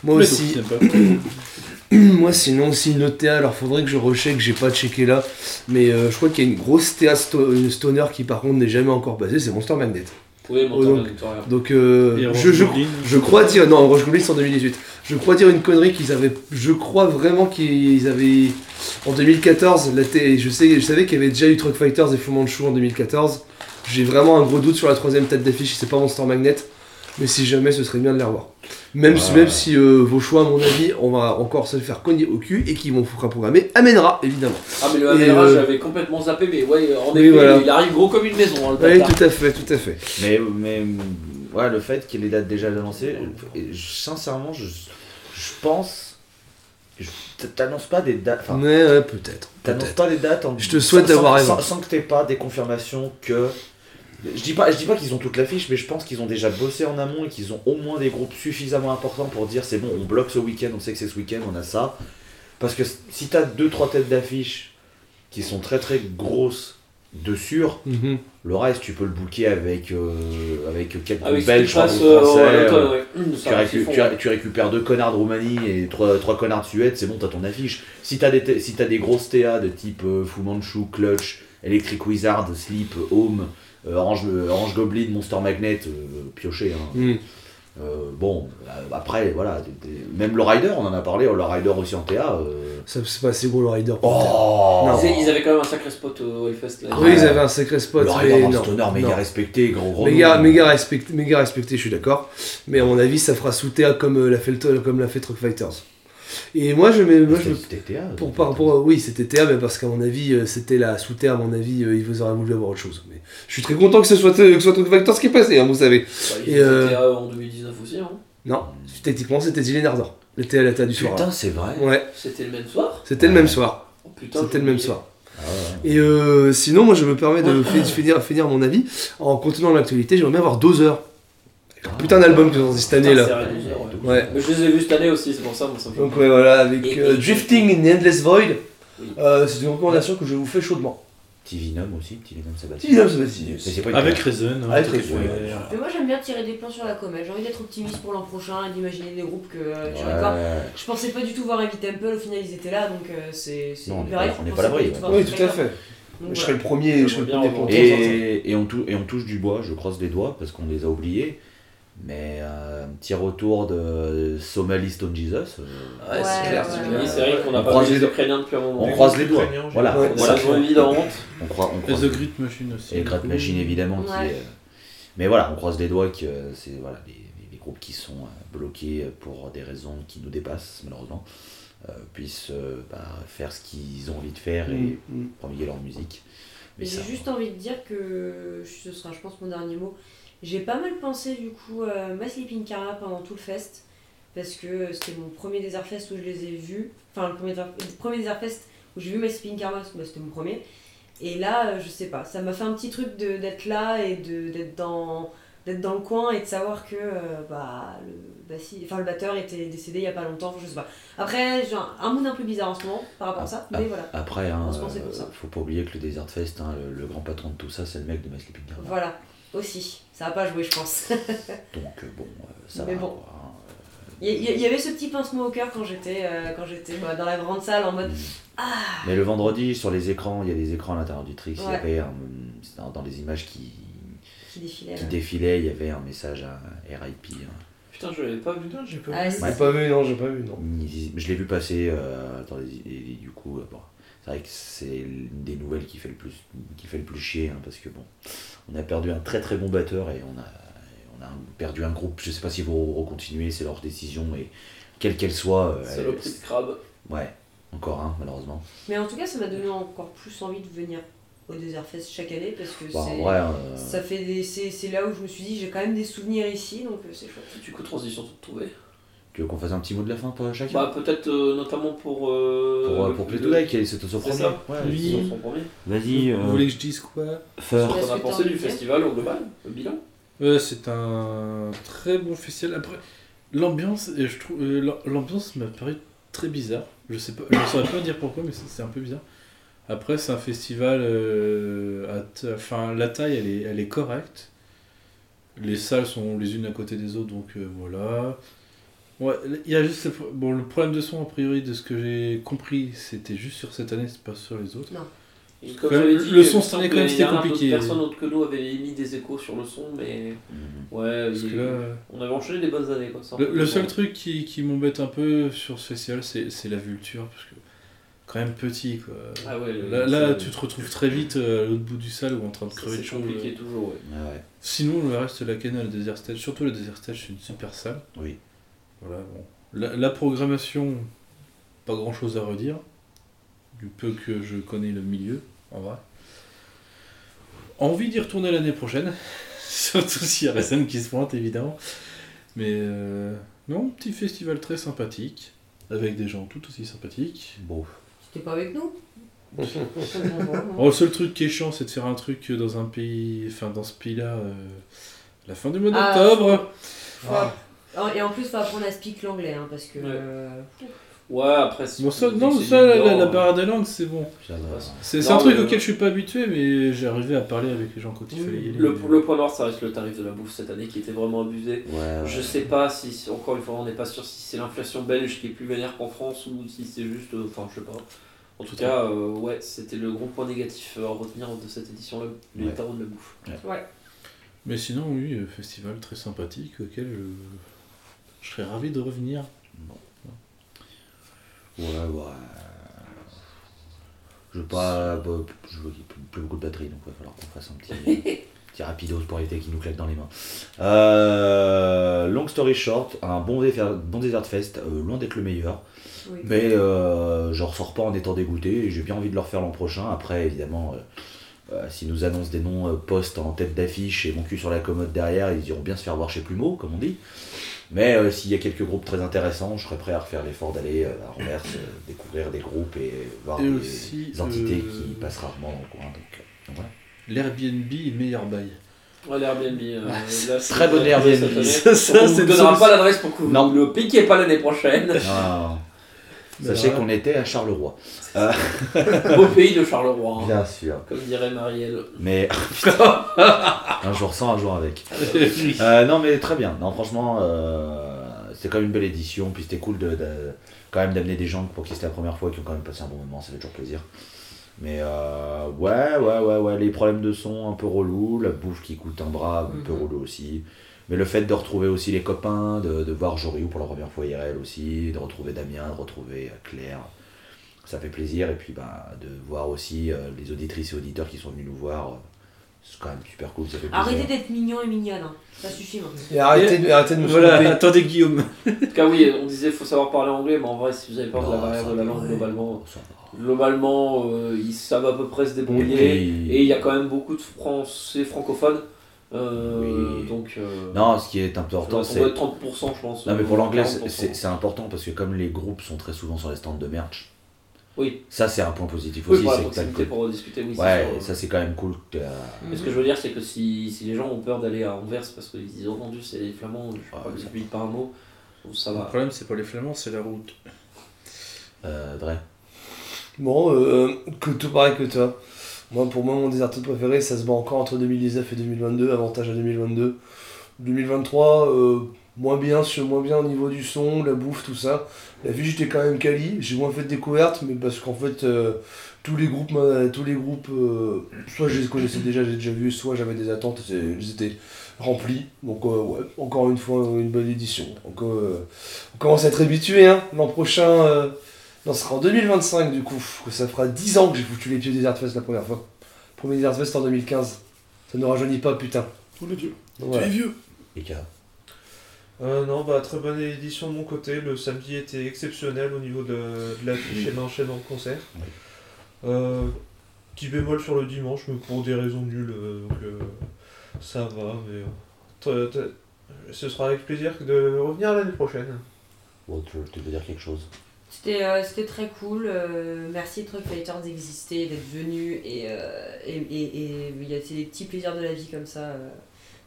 moi Mais aussi, moi sinon aussi une autre TA, alors faudrait que je recheck, j'ai pas checké là, mais euh, je crois qu'il y a une grosse TA sto- une stoner qui par contre n'est jamais encore passée, c'est Monster Magnet. oui, mon Oh, temps donc- Victoria. Donc euh, je, crois dire, non Roche Goblin c'est en 2018, je crois dire une connerie qu'ils avaient, je crois vraiment qu'ils avaient, en 2014, la T- je, sais, je savais qu'il y avait déjà eu Truck Fighters et Fu Manchu en 2014, j'ai vraiment un gros doute sur la troisième tête d'affiche, c'est pas Monster Magnet, mais si jamais ce serait bien de les revoir. Même si, même si euh, vos choix, à mon avis, on va encore se le faire cogner au cul et qu'ils vont vous programmer amènera évidemment. Ah, mais le Et, Amera, euh, j'avais complètement zappé, mais ouais, en Oui, effet, voilà. il arrive gros comme une maison, hein, le Oui, bâtard. tout à fait, tout à fait. Mais, mais ouais, le fait qu'il y ait les dates déjà annoncées, je- sincèrement, je, je pense. je- T'annonces pas des dates. Enfin, ouais, peut-être. T'annonces peut-être. pas les dates en... Je te souhaite sans- d'avoir raison. sans, sans que t'aies pas des confirmations que. Je dis pas, je dis pas qu'ils ont toute l'affiche, mais je pense qu'ils ont déjà bossé en amont et qu'ils ont au moins des groupes suffisamment importants pour dire c'est bon, on bloque ce week-end, on sait que c'est ce week-end, on a ça. Parce que si t'as deux trois têtes d'affiche qui sont très très grosses de sûr, Mhm. le reste tu peux le booker avec euh, avec quelques Avec belges, trois passe groupes euh, français. euh, ouais. Tu, ça, récu- ils font, tu, ouais. tu récupères deux connards de Roumanie et trois, trois connards de Suède, c'est bon, t'as ton affiche. Si t'as des, t- si t'as des grosses TA de type euh, Fu Manchu, Clutch, Electric Wizard, Sleep, Home, Orange, euh, Orange Goblin, Monster Magnet, euh, pioché, hein. Euh, bon, euh, après, voilà, même le Rider, on en a parlé, le Rider aussi en TA. euh, Ça, C'est pas assez gros le Rider. Oh Non. Ils, ils avaient quand même un sacré spot au Hellfest. Là. Oui, ouais. ils avaient un sacré spot. Le mais Rider non, Stoner, méga non. respecté, gros gros. Méga, respecté, méga respecté, je suis d'accord. Mais à mon avis, ça fera sous TA comme euh, l'a fait, comme l'a fait Truck Fighters. Et moi, je mets. Moi, je pour, par rapport à- oui, c'était TA, mais parce qu'à mon avis, euh, c'était la sous TA, à mon avis, euh, ils vous auraient voulu avoir autre chose. Mais je suis très content que ce soit, que ce soit Truck Fighters qui est passé, hein, vous savez. Bah, Et, euh, en 2019 aussi. Hein. Non, techniquement, c'était Dylan Ardor. Le TA, la TA du soir. Putain, c'est vrai. Ouais, C'était le même soir. c'était le même soir. Oh, putain, C'était le même soir. Ah ouais. Et euh, sinon, moi, je me permets de fi- finir, finir mon avis. En continuant l'actualité, j'aimerais bien avoir Dozer. Ah. Putain d'album qu'ils ont sorti cette année là. ouais. Ouais. Mais je les ai vus cette année aussi, c'est pour ça, moi ça me fait Donc ouais voilà, avec Et- euh, et- Drifting in the Endless Void, Oui. Euh, c'est une recommandation que je vous fais chaudement. Petit Venom aussi, petit Venom Sabati. Petit Venom Sabati. Mais c'est pas une Avec ouais, Avec fait. Mais moi j'aime bien tirer des plans sur la comète, j'ai envie d'être optimiste pour l'an prochain et d'imaginer des groupes que euh, tu Ouais. recordes. Je pensais pas du tout voir Heavy Temple, au final ils étaient là donc euh, c'est. c'est Non, on est pareil, pas- pas l'abri, Oui, tout à fait. Donc, Je serai le premier, je serai le J'aimerais premier bien pour le sortir. Et, et, on tou- et on touche du bois, je croise les doigts parce qu'on les a oubliés. Mais euh, un petit retour de Somali Stone Jesus. euh, Ouais, Ouais, c'est clair. ouais, c'est vrai qu'on n'a On pas croise vu les. Ukrainiens depuis un moment. on croise les doigts. Voilà, Ouais. on, Voilà, évidentes. on croise- on Et croise The Grit Machine aussi. Et Great Machine évidemment qui Ouais. est, Mais voilà, on croise les doigts que c'est voilà, les, les- les groupes qui sont euh, bloqués pour des raisons qui nous dépassent malheureusement euh, puissent euh, bah, faire ce qu'ils ont envie de faire et Mm, mm. promulguer leur musique. J'ai juste envie de dire que ce sera, je pense, mon dernier mot. J'ai pas mal pensé du coup à My Sleeping Karma pendant tout le fest parce que c'était mon premier Desert Fest où je les ai vus. Enfin, le premier, le premier Desert Fest où j'ai vu My Sleeping Karma, bah, c'était mon premier. Et là, euh, je sais pas, ça m'a fait un petit truc d'être là et d'être dans, dans le coin et de savoir que euh, bah, le, bassi- enfin, le batteur était décédé il y a pas longtemps, je sais pas. Après, j'ai un, un mood un peu bizarre en ce moment par rapport à ça, mais voilà. Après, hein, euh, ça. faut pas oublier que le Desert Fest, hein, le, le grand patron de tout ça, c'est le mec de My Sleeping. Voilà, aussi. Ça a pas joué, je pense. Donc bon, ça Mais va. bon. quoi. Il y, avait ce petit pincement au cœur quand j'étais euh, quand j'étais bah, dans la grande salle en mode Mais le vendredi, sur les écrans, il y a des écrans à l'intérieur du Trix, il y avait un- dans, dans les images qui, qui défilait. qui défilaient, il y avait un message à RIP. hein. Putain, je l'avais pas vu. Putain, j'ai pas Ah, vu. J'ai pas vu, non, j'ai pas vu, non. Il- Je l'ai vu passer euh, et du coup, euh, bon, c'est vrai que c'est une des nouvelles qui fait le plus, qui fait le plus chier, hein, parce que bon, on a perdu un très très bon batteur et on a, on a perdu un groupe. Je sais pas s'ils vont recontinuer, c'est leur décision et quelle qu'elle soit, C'est le prix de crabe. ouais, encore un malheureusement. Mais en tout cas, ça m'a donné encore plus envie de venir au Desert Fest chaque année parce que en c'est vrai, euh, ça fait des c'est c'est là où je me suis dit j'ai quand même des souvenirs ici donc euh, c'est chouette. Du coup, transition toute trouvée. tu veux qu'on fasse un petit mot de la fin pour chacun? Bah, peut-être euh, notamment pour. Euh, Pour, euh, pour Play Today, qui est c'est son C'est premier. ça. Ouais, Oui. Son- son premier. Vas-y, Vous voulez que je dise quoi? Feur. Qu'est-ce a pensé du festival au global Le bilan c'est un très bon festival. Après, l'ambiance, et je trouve, euh, l'am- l'ambiance m'a paru très bizarre. Je sais pas, je ne saurais pas dire pourquoi, mais c'est c'est un peu bizarre. Après, c'est un festival. euh, ta- enfin, la taille, elle est, elle est correcte. Les salles sont les unes à côté des autres, donc euh, voilà. Ouais, il y a juste bon, le problème de son, a priori, de ce que j'ai compris, c'était juste sur cette année, c'est pas sur les autres. Comme même, dit, le son, cette année, quand même, c'était compliqué. Personne autre que nous avait émis des échos sur le son, mais Mhm. ouais, Parce il- que là, on avait enchaîné des bonnes années. Quoi, un Le, seul truc qui, qui m'embête un peu sur ce festival, c'est c'est la vulture, parce que quand même petit, quoi. Ah ouais, le- là, là, c'est- tu te retrouves très vite euh, à l'autre bout du salle ou en train de crever de C'est chaud. compliqué euh. toujours, ouais. Ah ouais. Sinon, le reste la canne, le Desert Stage, surtout le Desert Stage, c'est une super salle. Oui. Voilà, bon. La, la programmation, pas grand chose à redire, du peu que je connais le milieu, en vrai. Envie d'y retourner l'année prochaine, surtout s'il y a Rezen qui se pointe, évidemment. Mais euh, non, petit festival très sympathique, avec des gens tout aussi sympathiques. Bon. C'était pas avec nous Oh, le seul truc qui est chiant, c'est de faire un truc dans un pays, enfin dans ce pays-là, euh, la fin du mois Ah, d'octobre. Faut- Oh, Et en plus, faut apprendre à speak l'anglais hein, parce que. Ouais. euh, Ouais, après. Bon, ça, c'est- non, ça, la, la, la barrière des langues, c'est bon. C'est un truc auquel euh, je suis pas habitué, mais j'ai arrivé à parler avec les gens quand il fallait y aller. Le, le point noir, ça reste le tarif de la bouffe cette année qui était vraiment abusé. Ouais, ouais. Je sais pas si, encore une fois, on n'est pas sûr si c'est l'inflation belge qui est plus vénère qu'en France ou si c'est juste. euh, Enfin, je sais pas. En tout cas, euh, ouais, c'était le gros point négatif à retenir de cette édition-là, les Ouais. tarots de la bouffe. Mais sinon, oui, euh, festival très sympathique auquel je, je serais ravi de revenir. Ouais, ouais. Je veux pas. bah, Je veux qu'il y ait plus, beaucoup de batterie, donc il va falloir qu'on fasse un petit, petit rapidos pour éviter qu'il nous claque dans les mains. Euh, long story short, un bon, Desert- bon Desert Fest, euh, loin d'être le meilleur. Oui. Mais euh, je ressors pas en étant dégoûté et j'ai bien envie de le refaire l'an prochain. Après, évidemment, euh, euh, s'ils nous annoncent des noms euh, postes en tête d'affiche et mon cul sur la commode derrière, ils iront bien se faire voir chez Plumeau, comme on dit. Mais euh, s'il y a quelques groupes très intéressants, je serais prêt à refaire l'effort d'aller euh, à Anvers, euh, découvrir des groupes et voir Et des aussi, entités euh, qui passent rarement dans le coin. Donc, voilà. L'Airbnb est meilleur bail. Ouais, l'Airbnb. euh, c'est- Très bon Airbnb. Ça, ça, vous une donnera pas l'adresse pour que vous Non. ne le piquiez pas l'année prochaine. Ah, Sachez qu'on était à Charleroi. Au pays de Charleroi. hein, Bien sûr. Comme dirait Marielle. Mais un jour sans, un jour avec. Euh, non mais très bien. Non franchement, euh, c'était quand même une belle édition. Puis c'était cool de, de- quand même d'amener des gens pour qui c'était la première fois et qui ont quand même passé un bon moment. Ça fait toujours plaisir. Mais euh, ouais, ouais, ouais, ouais. Les problèmes de son un peu relou, la bouffe qui coûte un bras un peu Mhm. relou aussi. Mais le fait de retrouver aussi les copains, de, de voir Joriou pour la première fois IRL aussi, de retrouver Damien, de retrouver euh, Claire, ça fait plaisir. Et puis bah, de voir aussi euh, les auditrices et auditeurs qui sont venus nous voir, euh, c'est quand même super cool. Ça fait plaisir. Arrêtez d'être mignon et mignonne, hein. ça suffit maintenant. Et arrêtez, de- arrêtez de me Voilà, soulever. attendez Guillaume. En tout cas, oui, on disait faut savoir parler anglais, mais en vrai, si vous avez peur de la barrière de la langue, globalement, Ça va. globalement euh, ils savent à peu près se Et débrouiller. puis- Et il y a quand même beaucoup de Français francophones. Euh, Oui. Donc, euh, Non, ce qui est important, c'est. être 30%, je pense. Non, mais pour ou l'anglais, 40%. c'est- important parce que comme les groupes sont très souvent sur les stands de merch, Oui, ça c'est un point positif oui aussi. c'est que t'as le proximité côté- pour discuter, oui. Ouais, sûr. ça c'est quand même cool. que, euh, Mais ce que je veux dire, c'est que si, si les gens ont peur d'aller à Anvers parce qu'ils disent oh mon dieu, c'est les Flamands, je sais Ah, pas, un mot, ça Le va. problème, c'est pas les Flamands, c'est la route. euh, Dre. Bon, euh, que tout pareil que toi. Moi, pour moi, mon déserteur préféré, ça se bat encore entre 2019 et 2022. Avantage à 2022. 2023, euh, moins bien sur moins bien au niveau du son, la bouffe, tout ça. La vie, j'étais quand même quali. J'ai moins fait de découvertes, mais parce qu'en fait, euh, tous les groupes, tous les groupes, euh, soit je les connaissais déjà, j'ai déjà vu, soit j'avais des attentes, ils étaient remplis. Donc, ouais, encore une fois, une bonne édition. Donc, on commence à être habitué. Hein. L'an prochain. Non, ce sera en 2025 du coup, que ça fera 10 ans que j'ai foutu les pieds au Desert Fest la première fois. Premier Desert Fest en 2015. Ça ne rajeunit pas, putain. Oh le dieu, Donc, voilà. vieux. Et K. Euh, non, bah très bonne édition de mon côté. Le samedi était exceptionnel au niveau de, de l'affiche et de l'enchaînement de concert. Oui. Euh, petit bémol sur le dimanche, mais pour des raisons nulles, euh, donc euh, ça va. Mais euh, t- t- ce sera avec plaisir de revenir l'année prochaine. Bon, tu, tu veux dire quelque chose? C'était euh, c'était très cool. euh, merci Truck Fighters d'exister, d'être venu et, euh, et, et, et il y a c'est des petits plaisirs de la vie comme ça.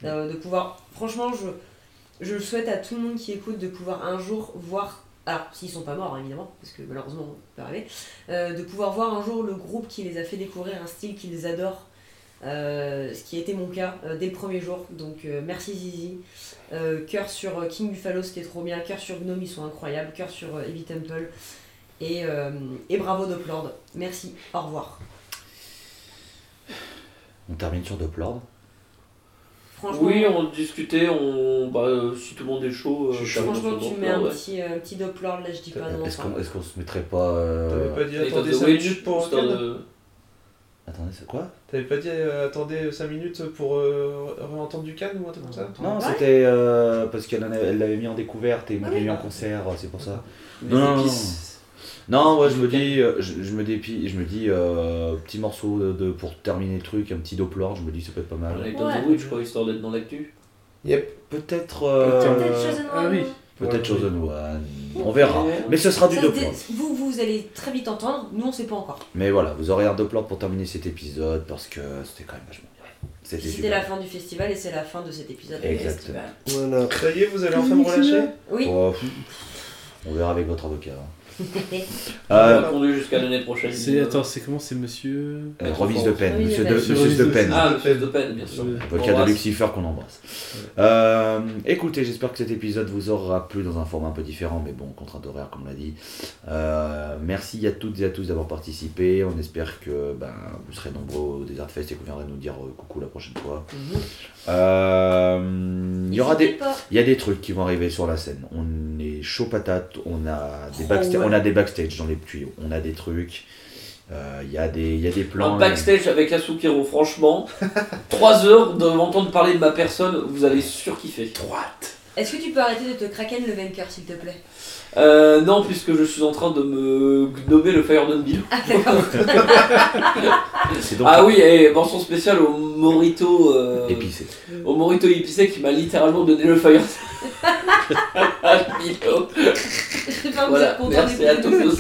de pouvoir. Franchement, je, je le souhaite à tout le monde qui écoute de pouvoir un jour voir. Alors, s'ils sont pas morts, évidemment, parce que malheureusement, ça peut arriver. de pouvoir voir un jour le groupe qui les a fait découvrir un style qu'ils adorent. Euh, ce qui a été mon cas euh, dès le premier jour. Donc, euh, merci Zizi. Euh, cœur sur King Buffalo, c'était trop bien. Cœur sur Gnome, ils sont incroyables. Cœur sur Heavy Temple. Et, euh, et bravo Doplord. Merci, au revoir. On termine sur Doplord. Franchement, Oui, on discutait, on... Bah, si tout le monde est chaud, euh, Je suis termine franchement tu mets plan, un ouais. petit, euh, petit Doplord, là je dis pas non. Est-ce qu'on est qu'on se mettrait pas. euh, T'avais pas dit attendez the 5 Witch, minutes pour Attendez, c'est quoi? T'avais pas dit euh, attendez 5 minutes pour euh, réentendre du Cannes ou un truc comme ça Non, c'était euh, parce qu'elle en avait- elle l'avait mis en découverte et moi Ah je l'ai mis en concert, c'est pour ça. Les Non, non, épices. Non, ouais, je me dis, euh, je, je me dépi, je me dis, euh, petit morceau de, de- pour terminer le truc, un petit Doplord, je me dis ça peut être pas mal. Of Ouais. the Witch, quoi, histoire d'être dans l'actu. Peut-être, euh, Peut-être Chosen ah One. oui. peut-être Chosen One, on verra. Mais ce sera du c'est- vous, vous allez très vite entendre, nous on sait pas encore. Mais voilà, vous aurez un Doplord pour terminer cet épisode parce que c'était quand même vachement bien. C'était Puis C'était super. la fin du festival et c'est la fin de cet épisode. du Exactement. festival. Voilà. Ça y est, vous allez enfin me relâcher Oui. Oh, pff, on verra avec votre avocat. hein. Euh, jusqu'à l'année prochaine. C'est, attends, c'est comment C'est monsieur. euh, Remise de peine, Remise monsieur de de, peine. monsieur de peine. Ah, le de peine, bien sûr. Ouais. Avocat de. Lucifer qu'on embrasse. Euh, écoutez, j'espère que cet épisode vous aura plu dans un format un peu différent, mais bon, contrainte horaire comme on l'a dit. Euh, merci à toutes et à tous d'avoir participé. On espère que ben, vous serez nombreux au Desert Fest et que vous viendrez nous dire euh, coucou la prochaine fois. Mhm. Euh, il y aura des, il y a des trucs qui vont arriver sur la scène. On est chaud patate, on a des, Oh, backsta- ouais. on a des backstage dans les tuyaux, on a des trucs, euh, il y, a des- il y a des plans. Un backstage avec Asukiro, franchement, 3 heures de m'entendre parler de ma personne, vous allez surkiffer. Est-ce que tu peux arrêter de te kraken le vainqueur, s'il te plaît? Euh, non, puisque je suis en train de me nommer le Fire Bill. Ah, donc Ah oui, et mention spéciale au Morito. euh, épicé. au Morito épicé qui m'a littéralement donné le Fire. Je pas, Voilà, merci à tous.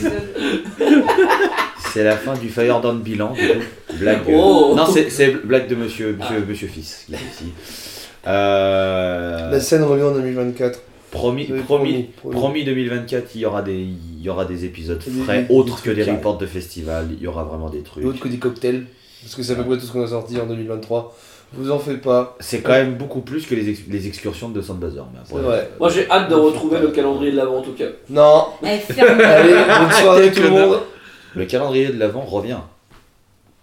C'est la fin du Fire Down bilan. du coup. Blague, euh, Oh. Non, c'est blague de monsieur, monsieur, monsieur Fils. ici. Euh, La scène revient en 2024. Promis, promis, promis. promis 2024, il y aura des, il y aura des épisodes frais, des- autres que des reports de festival. Il y aura vraiment des trucs. L'autre que des cocktails. Parce que c'est à peu près tout ce qu'on a sorti en 2023. Vous en faites pas. C'est quand même beaucoup plus que les, ex- les excursions de Sandbuzzer. mais après, vrai. Moi j'ai hâte de retrouver le calendrier de l'avant en tout cas. Non. Eh, Allez, bonne soirée tout le monde. Le calendrier de l'avant revient.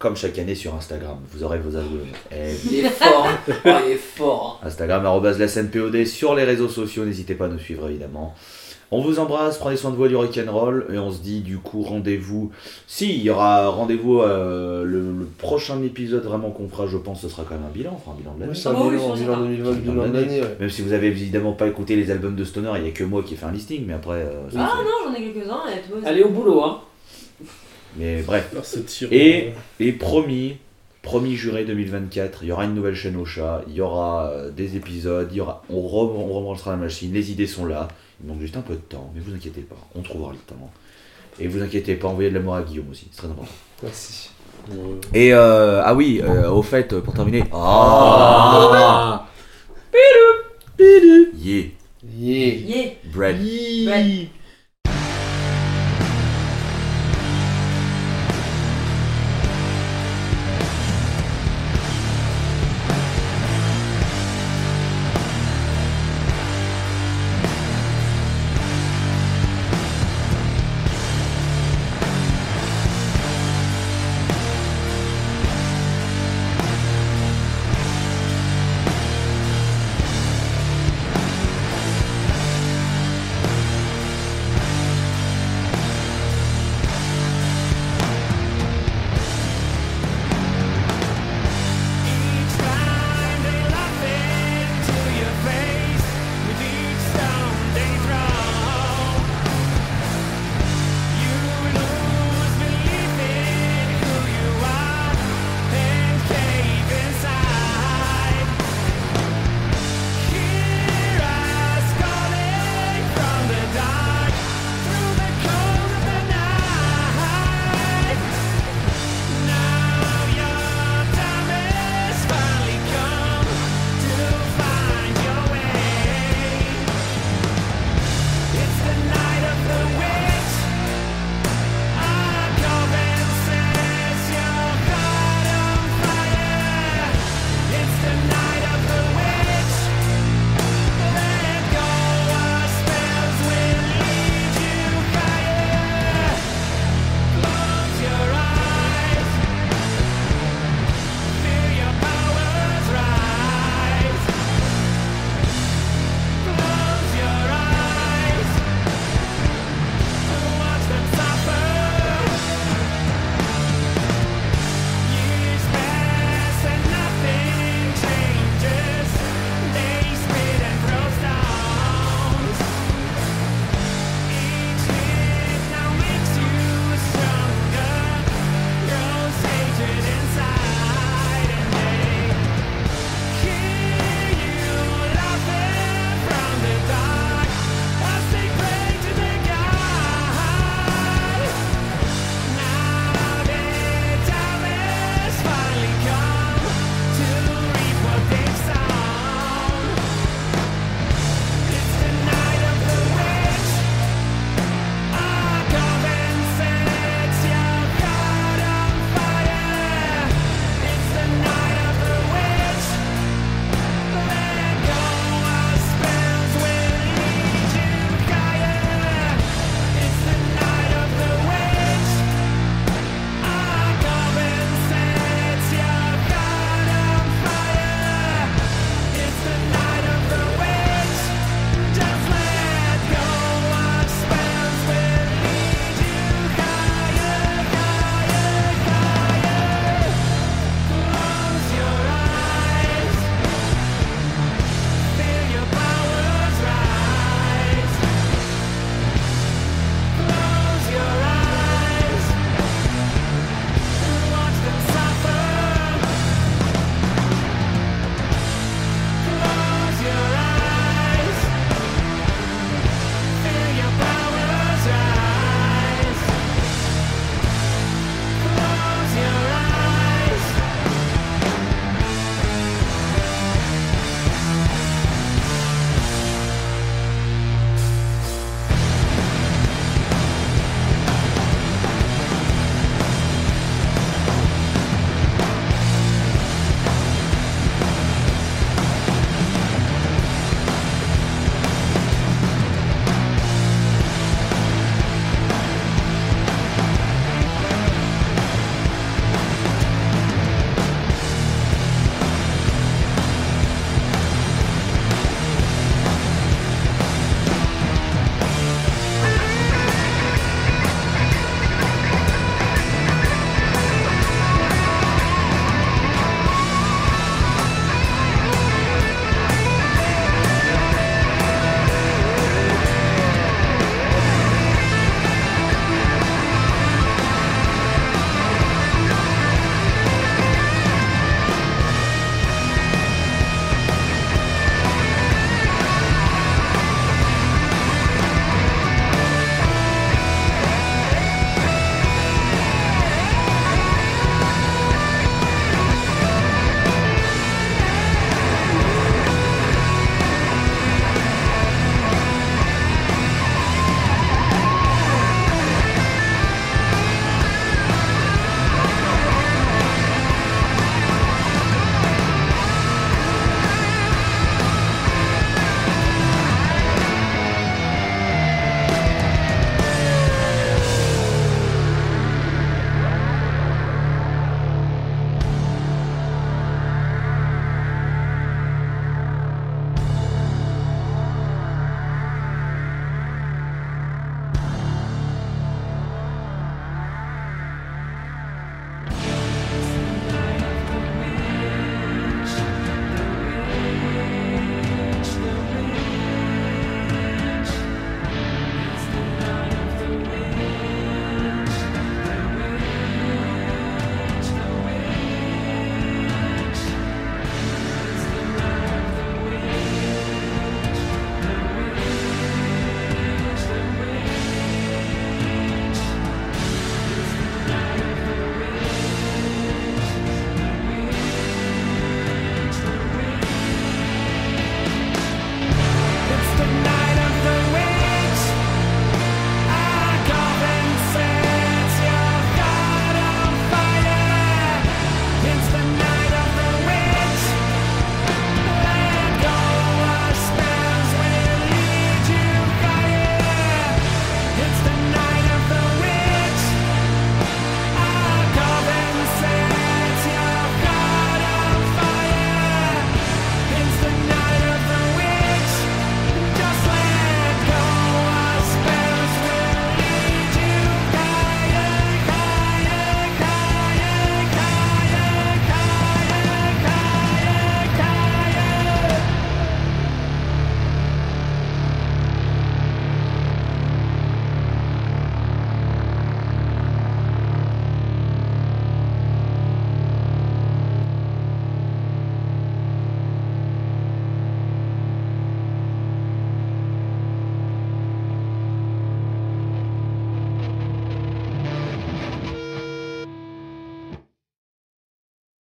Comme chaque année sur Instagram. Vous aurez vos algorithmes. Eh. Il est fort, hein. Il est fort. Instagram, arrobase la scène POD sur les réseaux sociaux, n'hésitez pas à nous suivre évidemment. On vous embrasse, prenez soin de vous du rock'n'roll et on se dit du coup rendez-vous. Si, il y aura rendez-vous euh, le, le prochain épisode vraiment qu'on fera, je pense, ce sera quand même un bilan, enfin un bilan de l'année. Oui, c'est un oui, bilan, c'est bilan sympa. 2020, bilan de l'année, ouais. Même si vous avez évidemment pas écouté les albums de Stoner, il n'y a que moi qui ai fait un listing, mais après. euh, ça, Ah non, j'en ai quelques-uns. Allez au boulot, hein. Mais bref. Et, et promis, promis juré 2024, il y aura une nouvelle chaîne au chat, il y aura euh, des épisodes, il y aura, on, re, on rebranchera la machine, les idées sont là, il manque juste un peu de temps, mais vous inquiétez pas, on trouvera le temps. Et vous inquiétez pas, envoyez de l'amour à Guillaume aussi, c'est très important. Merci. Et euh, ah oui, euh, au fait, pour terminer. Ah, Ah. Yeah, Yeah. Yeah bread.